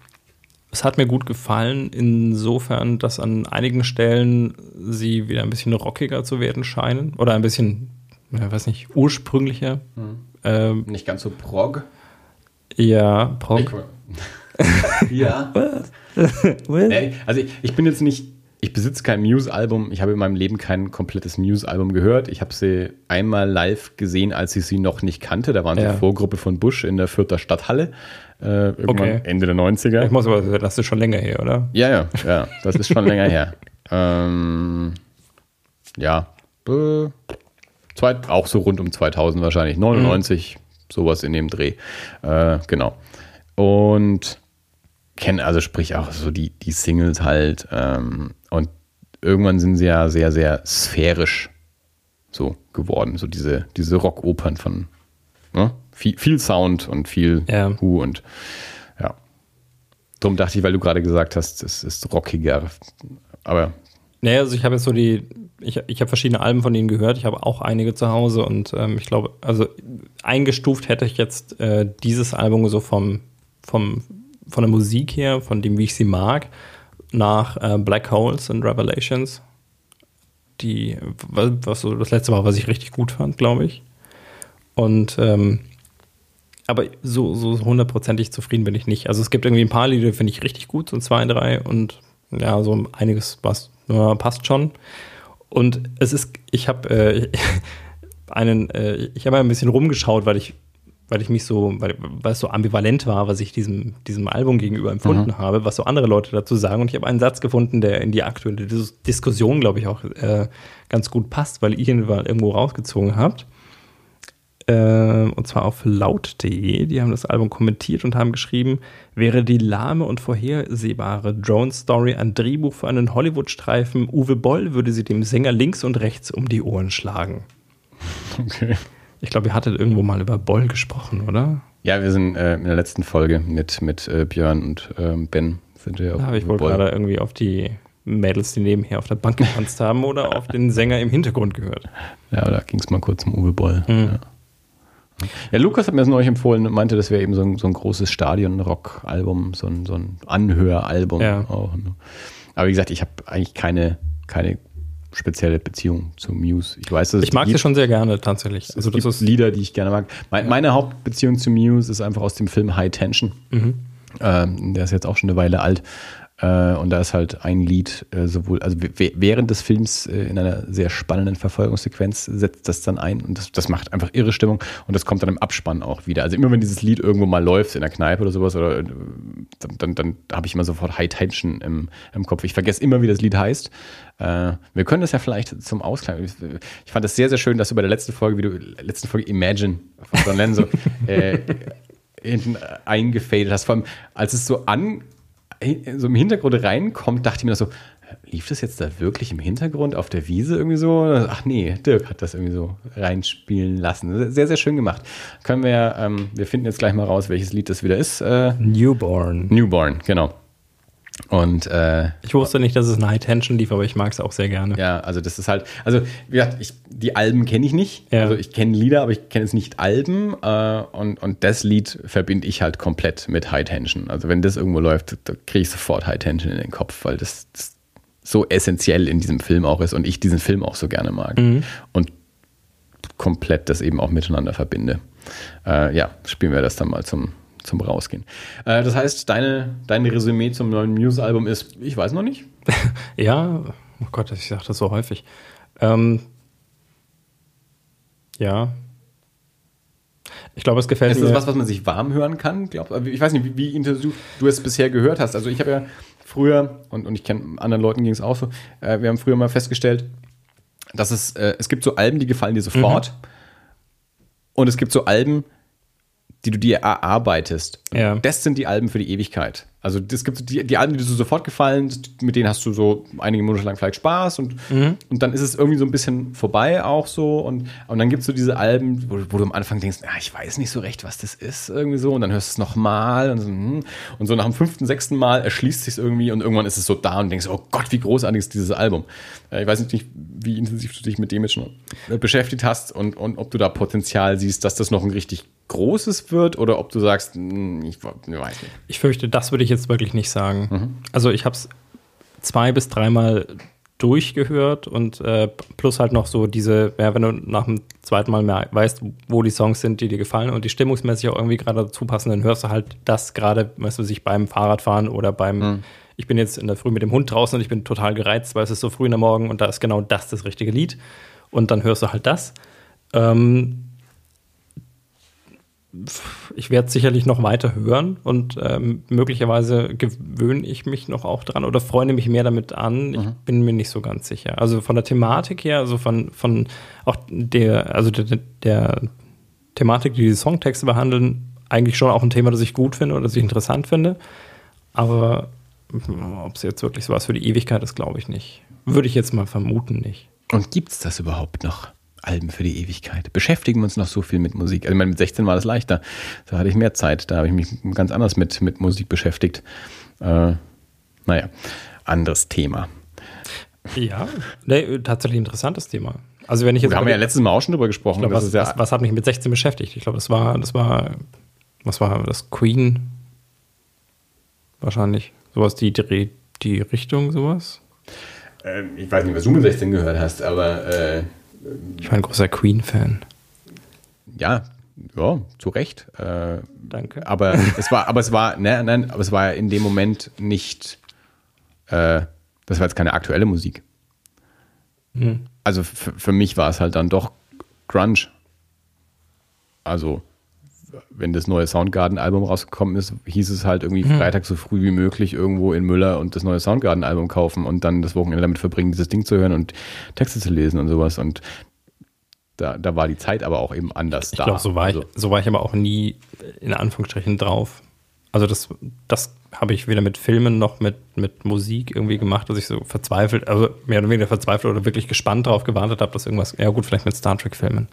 es hat mir gut gefallen, insofern, dass an einigen Stellen sie wieder ein bisschen rockiger zu werden scheinen oder ein bisschen, ja, weiß nicht, ursprünglicher. Ähm, Nicht ganz so prog. ja, Prog. ja. Nee, also ich, ich bin jetzt nicht, ich besitze kein Muse-Album. Ich habe in meinem Leben kein komplettes Muse-Album gehört. Ich habe sie einmal live gesehen, als ich sie noch nicht kannte. Da waren sie Ja. Vorgruppe von Busch in der Fürther Stadthalle. Äh, irgendwann Okay. Ende der 90er. Ich muss aber, das ist schon länger her, oder? Ja, ja, ja, das ist schon länger her. Ähm, ja, äh, zwei, auch so rund um 2000 wahrscheinlich, 99, sowas in dem Dreh. Äh, genau. Und kenne also sprich auch so die, die Singles halt. Ähm, und irgendwann sind sie ja sehr, sehr sphärisch so geworden. So diese, diese Rockopern von ne? Viel, viel Sound und viel Ja. Hu und ja. Drum dachte ich, weil du gerade gesagt hast, es ist rockiger. Aber Naja, also ich habe jetzt so die, ich, ich habe verschiedene Alben von ihnen gehört, ich habe auch einige zu Hause und ähm, ich glaube, also eingestuft hätte ich jetzt äh, dieses Album so vom, vom, von der Musik her, von dem, wie ich sie mag, nach äh, Black Holes and Revelations. Die, was, was so das letzte war, was ich richtig gut fand, glaube ich. Und ähm, aber so, so hundertprozentig zufrieden bin ich nicht. Also es gibt irgendwie ein paar Lieder, die finde ich richtig gut, so zwei, drei und ja, so einiges was ja, passt schon. Und es ist, ich habe äh, einen, äh, ich habe ein bisschen rumgeschaut, weil ich, weil ich mich so, weil, weil es so ambivalent war, was ich diesem, diesem Album gegenüber empfunden habe, was so andere Leute dazu sagen. Und ich habe einen Satz gefunden, der in die aktuelle Dis Diskussion, glaube ich, auch äh, ganz gut passt, weil ihr ihn irgendwo rausgezogen habt. Äh, und zwar auf laut.de. Die haben das Album kommentiert und haben geschrieben, wäre die lahme und vorhersehbare Drone-Story ein Drehbuch für einen Hollywood-Streifen, Uwe Boll würde sie dem Sänger links und rechts um die Ohren schlagen. okay. Ich glaube, ihr hattet irgendwo mal über Boll gesprochen, oder? Ja, wir sind äh, in der letzten Folge mit, mit äh, Björn und ähm, Ben sind wir Da habe ich wohl gerade irgendwie auf die Mädels, die nebenher auf der Bank getanzt haben oder auf den Sänger im Hintergrund gehört. Ja, da ging es mal kurz um Uwe Boll. Mhm. Ja. Ja, Lukas hat mir das neulich empfohlen und meinte, das wäre eben so ein, so ein großes Stadion-Rock-Album, so ein, so ein Anhöralbum. Ja. Auch. ne? Aber wie gesagt, ich habe eigentlich keine, keine spezielle Beziehung zu Muse. Ich weiß, dass es Ich mag die sie schon sehr gerne, tatsächlich. Also das gibt Lieder, die ich gerne mag. Mein, meine Hauptbeziehung zu Muse ist einfach aus dem Film High Tension. Mhm. Ähm, der ist jetzt auch schon eine Weile alt. Äh, und da ist halt ein Lied, äh, sowohl, also während des Films äh, in einer sehr spannenden Verfolgungssequenz setzt das dann ein und das, das macht einfach irre Stimmung und das kommt dann im Abspann auch wieder. Also immer wenn dieses Lied irgendwo mal läuft in der Kneipe oder sowas, oder dann, dann, dann habe ich immer sofort High Tension im, im Kopf. Ich vergesse immer, wie das Lied heißt. Wir können das ja vielleicht zum Ausgleich. Ich, fand das sehr, sehr schön, dass du bei der letzten Folge, wie du letzten Folge Imagine von John Lennon so äh, hinten eingefadet hast. Vor allem, als es so an so im Hintergrund reinkommt, dachte ich mir so, lief das jetzt da wirklich im Hintergrund auf der Wiese irgendwie so? Ach nee, Dirk hat das irgendwie so reinspielen lassen. Sehr, sehr schön gemacht. Können wir, ähm, wir finden jetzt gleich mal raus, welches Lied das wieder ist. Äh, Newborn. Newborn, genau. Und äh, Ich wusste nicht, dass es ein High Tension lief, aber ich mag es auch sehr gerne. ja, also das ist halt, also wie gesagt, ich, die Alben kenne ich nicht. Ja. Also ich kenne Lieder, aber ich kenne jetzt nicht Alben. Äh, und, und das Lied verbinde ich halt komplett mit High Tension. Also wenn das irgendwo läuft, da kriege ich sofort High Tension in den Kopf, weil das, das so essentiell in diesem Film auch ist und ich diesen Film auch so gerne mag. Und komplett das eben auch miteinander verbinde. Äh, ja, spielen wir das dann mal zum, zum Rausgehen. Äh, das heißt, deine, dein Resümee zum neuen Muse-Album ist, ich weiß noch nicht. Ja, oh Gott, ich sage das so häufig. Ähm, ja. Ich glaube, es gefällt Ist mir. das was, was man sich warm hören kann? Glaub, ich weiß nicht, wie, wie intensiv du es bisher gehört hast. Also ich habe ja früher, und, und ich kenne anderen Leuten ging es auch so, äh, wir haben früher mal festgestellt, dass es, äh, es gibt so Alben, die gefallen dir sofort. Und es gibt so Alben, die du dir erarbeitest. Ja. Das sind die Alben für die Ewigkeit. Also es gibt die, die Alben, die dir so sofort gefallen, mit denen hast du so einige Monate lang vielleicht Spaß und, und dann ist es irgendwie so ein bisschen vorbei auch so. Und, und dann gibt es so diese Alben, wo, wo du am Anfang denkst, ah, ich weiß nicht so recht, was das ist, irgendwie so. Und dann hörst du es nochmal und so, hm. und so nach dem fünften, sechsten Mal erschließt sich irgendwie und irgendwann ist es so da und denkst, oh Gott, wie großartig ist dieses Album. Äh, Ich weiß nicht, wie intensiv du dich mit dem jetzt schon äh, beschäftigt hast und, und ob du da Potenzial siehst, dass das noch ein richtig großes wird oder ob du sagst, hm, ich, weiß nicht. Ich fürchte, das würde ich jetzt wirklich nicht sagen. Also ich habe es zwei bis dreimal durchgehört und äh, plus halt noch so diese, ja, wenn du nach dem zweiten Mal mehr weißt, wo die Songs sind, die dir gefallen und die stimmungsmäßig auch irgendwie gerade dazu passen, dann hörst du halt das gerade, weißt du, sich beim Fahrradfahren oder beim, ich bin jetzt in der Früh mit dem Hund draußen und ich bin total gereizt, weil es ist so früh in der Morgen und da ist genau das das richtige Lied und dann hörst du halt das. Ähm, ich werde sicherlich noch weiter hören und ähm, möglicherweise gewöhne ich mich noch auch dran oder freue mich mehr damit an. Ich bin mir nicht so ganz sicher. Also von der Thematik her, also von, von auch der, also der, der Thematik, die die Songtexte behandeln, eigentlich schon auch ein Thema, das ich gut finde oder das ich interessant finde. Aber ob es jetzt wirklich so was für die Ewigkeit ist, glaube ich nicht. Würde ich jetzt mal vermuten, nicht. Und gibt's das überhaupt noch? Alben für die Ewigkeit. Beschäftigen wir uns noch so viel mit Musik. Also ich meine, mit 16 war das leichter. Da hatte ich mehr Zeit. Da habe ich mich ganz anders mit, mit Musik beschäftigt. Äh, naja, anderes Thema. Ja, nee, tatsächlich interessantes Thema. Also wenn ich jetzt Wir haben ja letztes Mal auch schon drüber gesprochen. glaub, was, ja, was, was hat mich mit 16 beschäftigt? Ich glaube, das war, das war, was war das? Queen? Wahrscheinlich. Sowas, die, die, die Richtung, sowas. äh, ich weiß nicht, was du mit 16 gehört hast, aber äh, Ich war ein großer Queen-Fan. ja, ja, zu Recht. Äh, Danke. aber es war, aber es war, ne, nein, aber es war ja in dem Moment nicht, äh, das war jetzt keine aktuelle Musik. Also für, für mich war es halt dann doch Grunge. Also, wenn das neue Soundgarden-Album rausgekommen ist, hieß es halt irgendwie Freitag so früh wie möglich irgendwo in Müller und das neue Soundgarden-Album kaufen und dann das Wochenende damit verbringen, dieses Ding zu hören und Texte zu lesen und sowas. Und da, da war die Zeit aber auch eben anders Ich da. glaube, so, war also, ich, so war ich aber auch nie in Anführungsstrichen drauf. Also das, das habe ich weder mit Filmen noch mit, mit Musik irgendwie gemacht, dass ich so verzweifelt, also mehr oder weniger verzweifelt oder wirklich gespannt darauf gewartet habe, dass irgendwas, ja gut, vielleicht mit Star Trek-Filmen.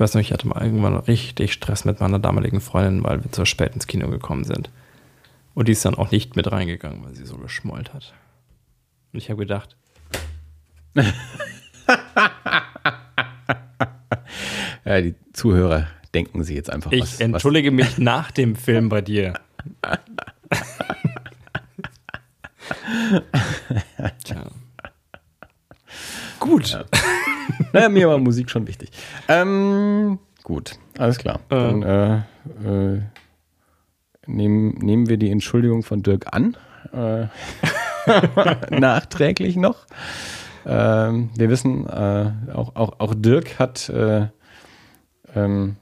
Ich weiß noch, ich hatte mal irgendwann richtig Stress mit meiner damaligen Freundin, weil wir zu spät ins Kino gekommen sind. Und die ist dann auch nicht mit reingegangen, weil sie so geschmollt hat. Und ich habe gedacht, ja, die Zuhörer denken sie jetzt einfach ich was. entschuldige mich nach dem Film bei dir. Tja. Gut. was, naja, mir war Musik schon wichtig. Ähm, gut, alles klar. Dann äh, äh, nehmen, nehmen wir die Entschuldigung von Dirk an. Äh, nachträglich noch. Ähm, wir wissen, äh, auch, auch, auch Dirk hat, äh, ähm,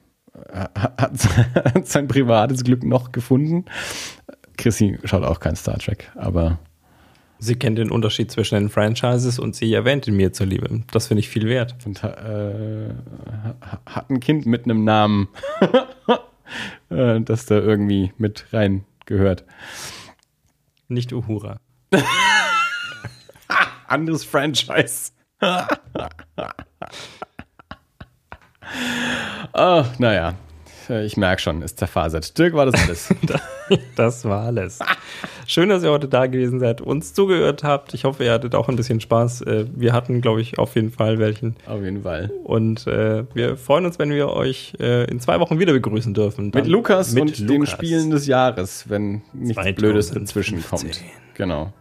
ha- hat, hat sein privates Glück noch gefunden. Chrissy schaut auch kein Star Trek, aber Sie kennt den Unterschied zwischen den Franchises und sie erwähnt ihn mir zuliebe. Das finde ich viel wert. und äh, ha- hat ein Kind mit einem Namen, äh, das da irgendwie mit rein gehört. Nicht Uhura. Anderes Franchise. oh, naja, ich merke schon, es zerfasert. Dirk war das alles. Das war alles. Schön, dass ihr heute da gewesen seid, uns zugehört habt. Ich hoffe, ihr hattet auch ein bisschen Spaß. Äh, Wir hatten, glaube ich, auf jeden Fall welchen. Auf jeden Fall. Und äh, wir freuen uns, wenn wir euch äh, in zwei Wochen wieder begrüßen dürfen. Dann Mit Lukas mit und den Lukas. Spielen des Jahres, wenn nichts 2015. Blödes dazwischen kommt. Genau.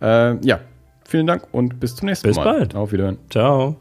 Äh, ja, vielen Dank und bis zum nächsten Bis Mal. bald. Auf Wiedersehen. Ciao.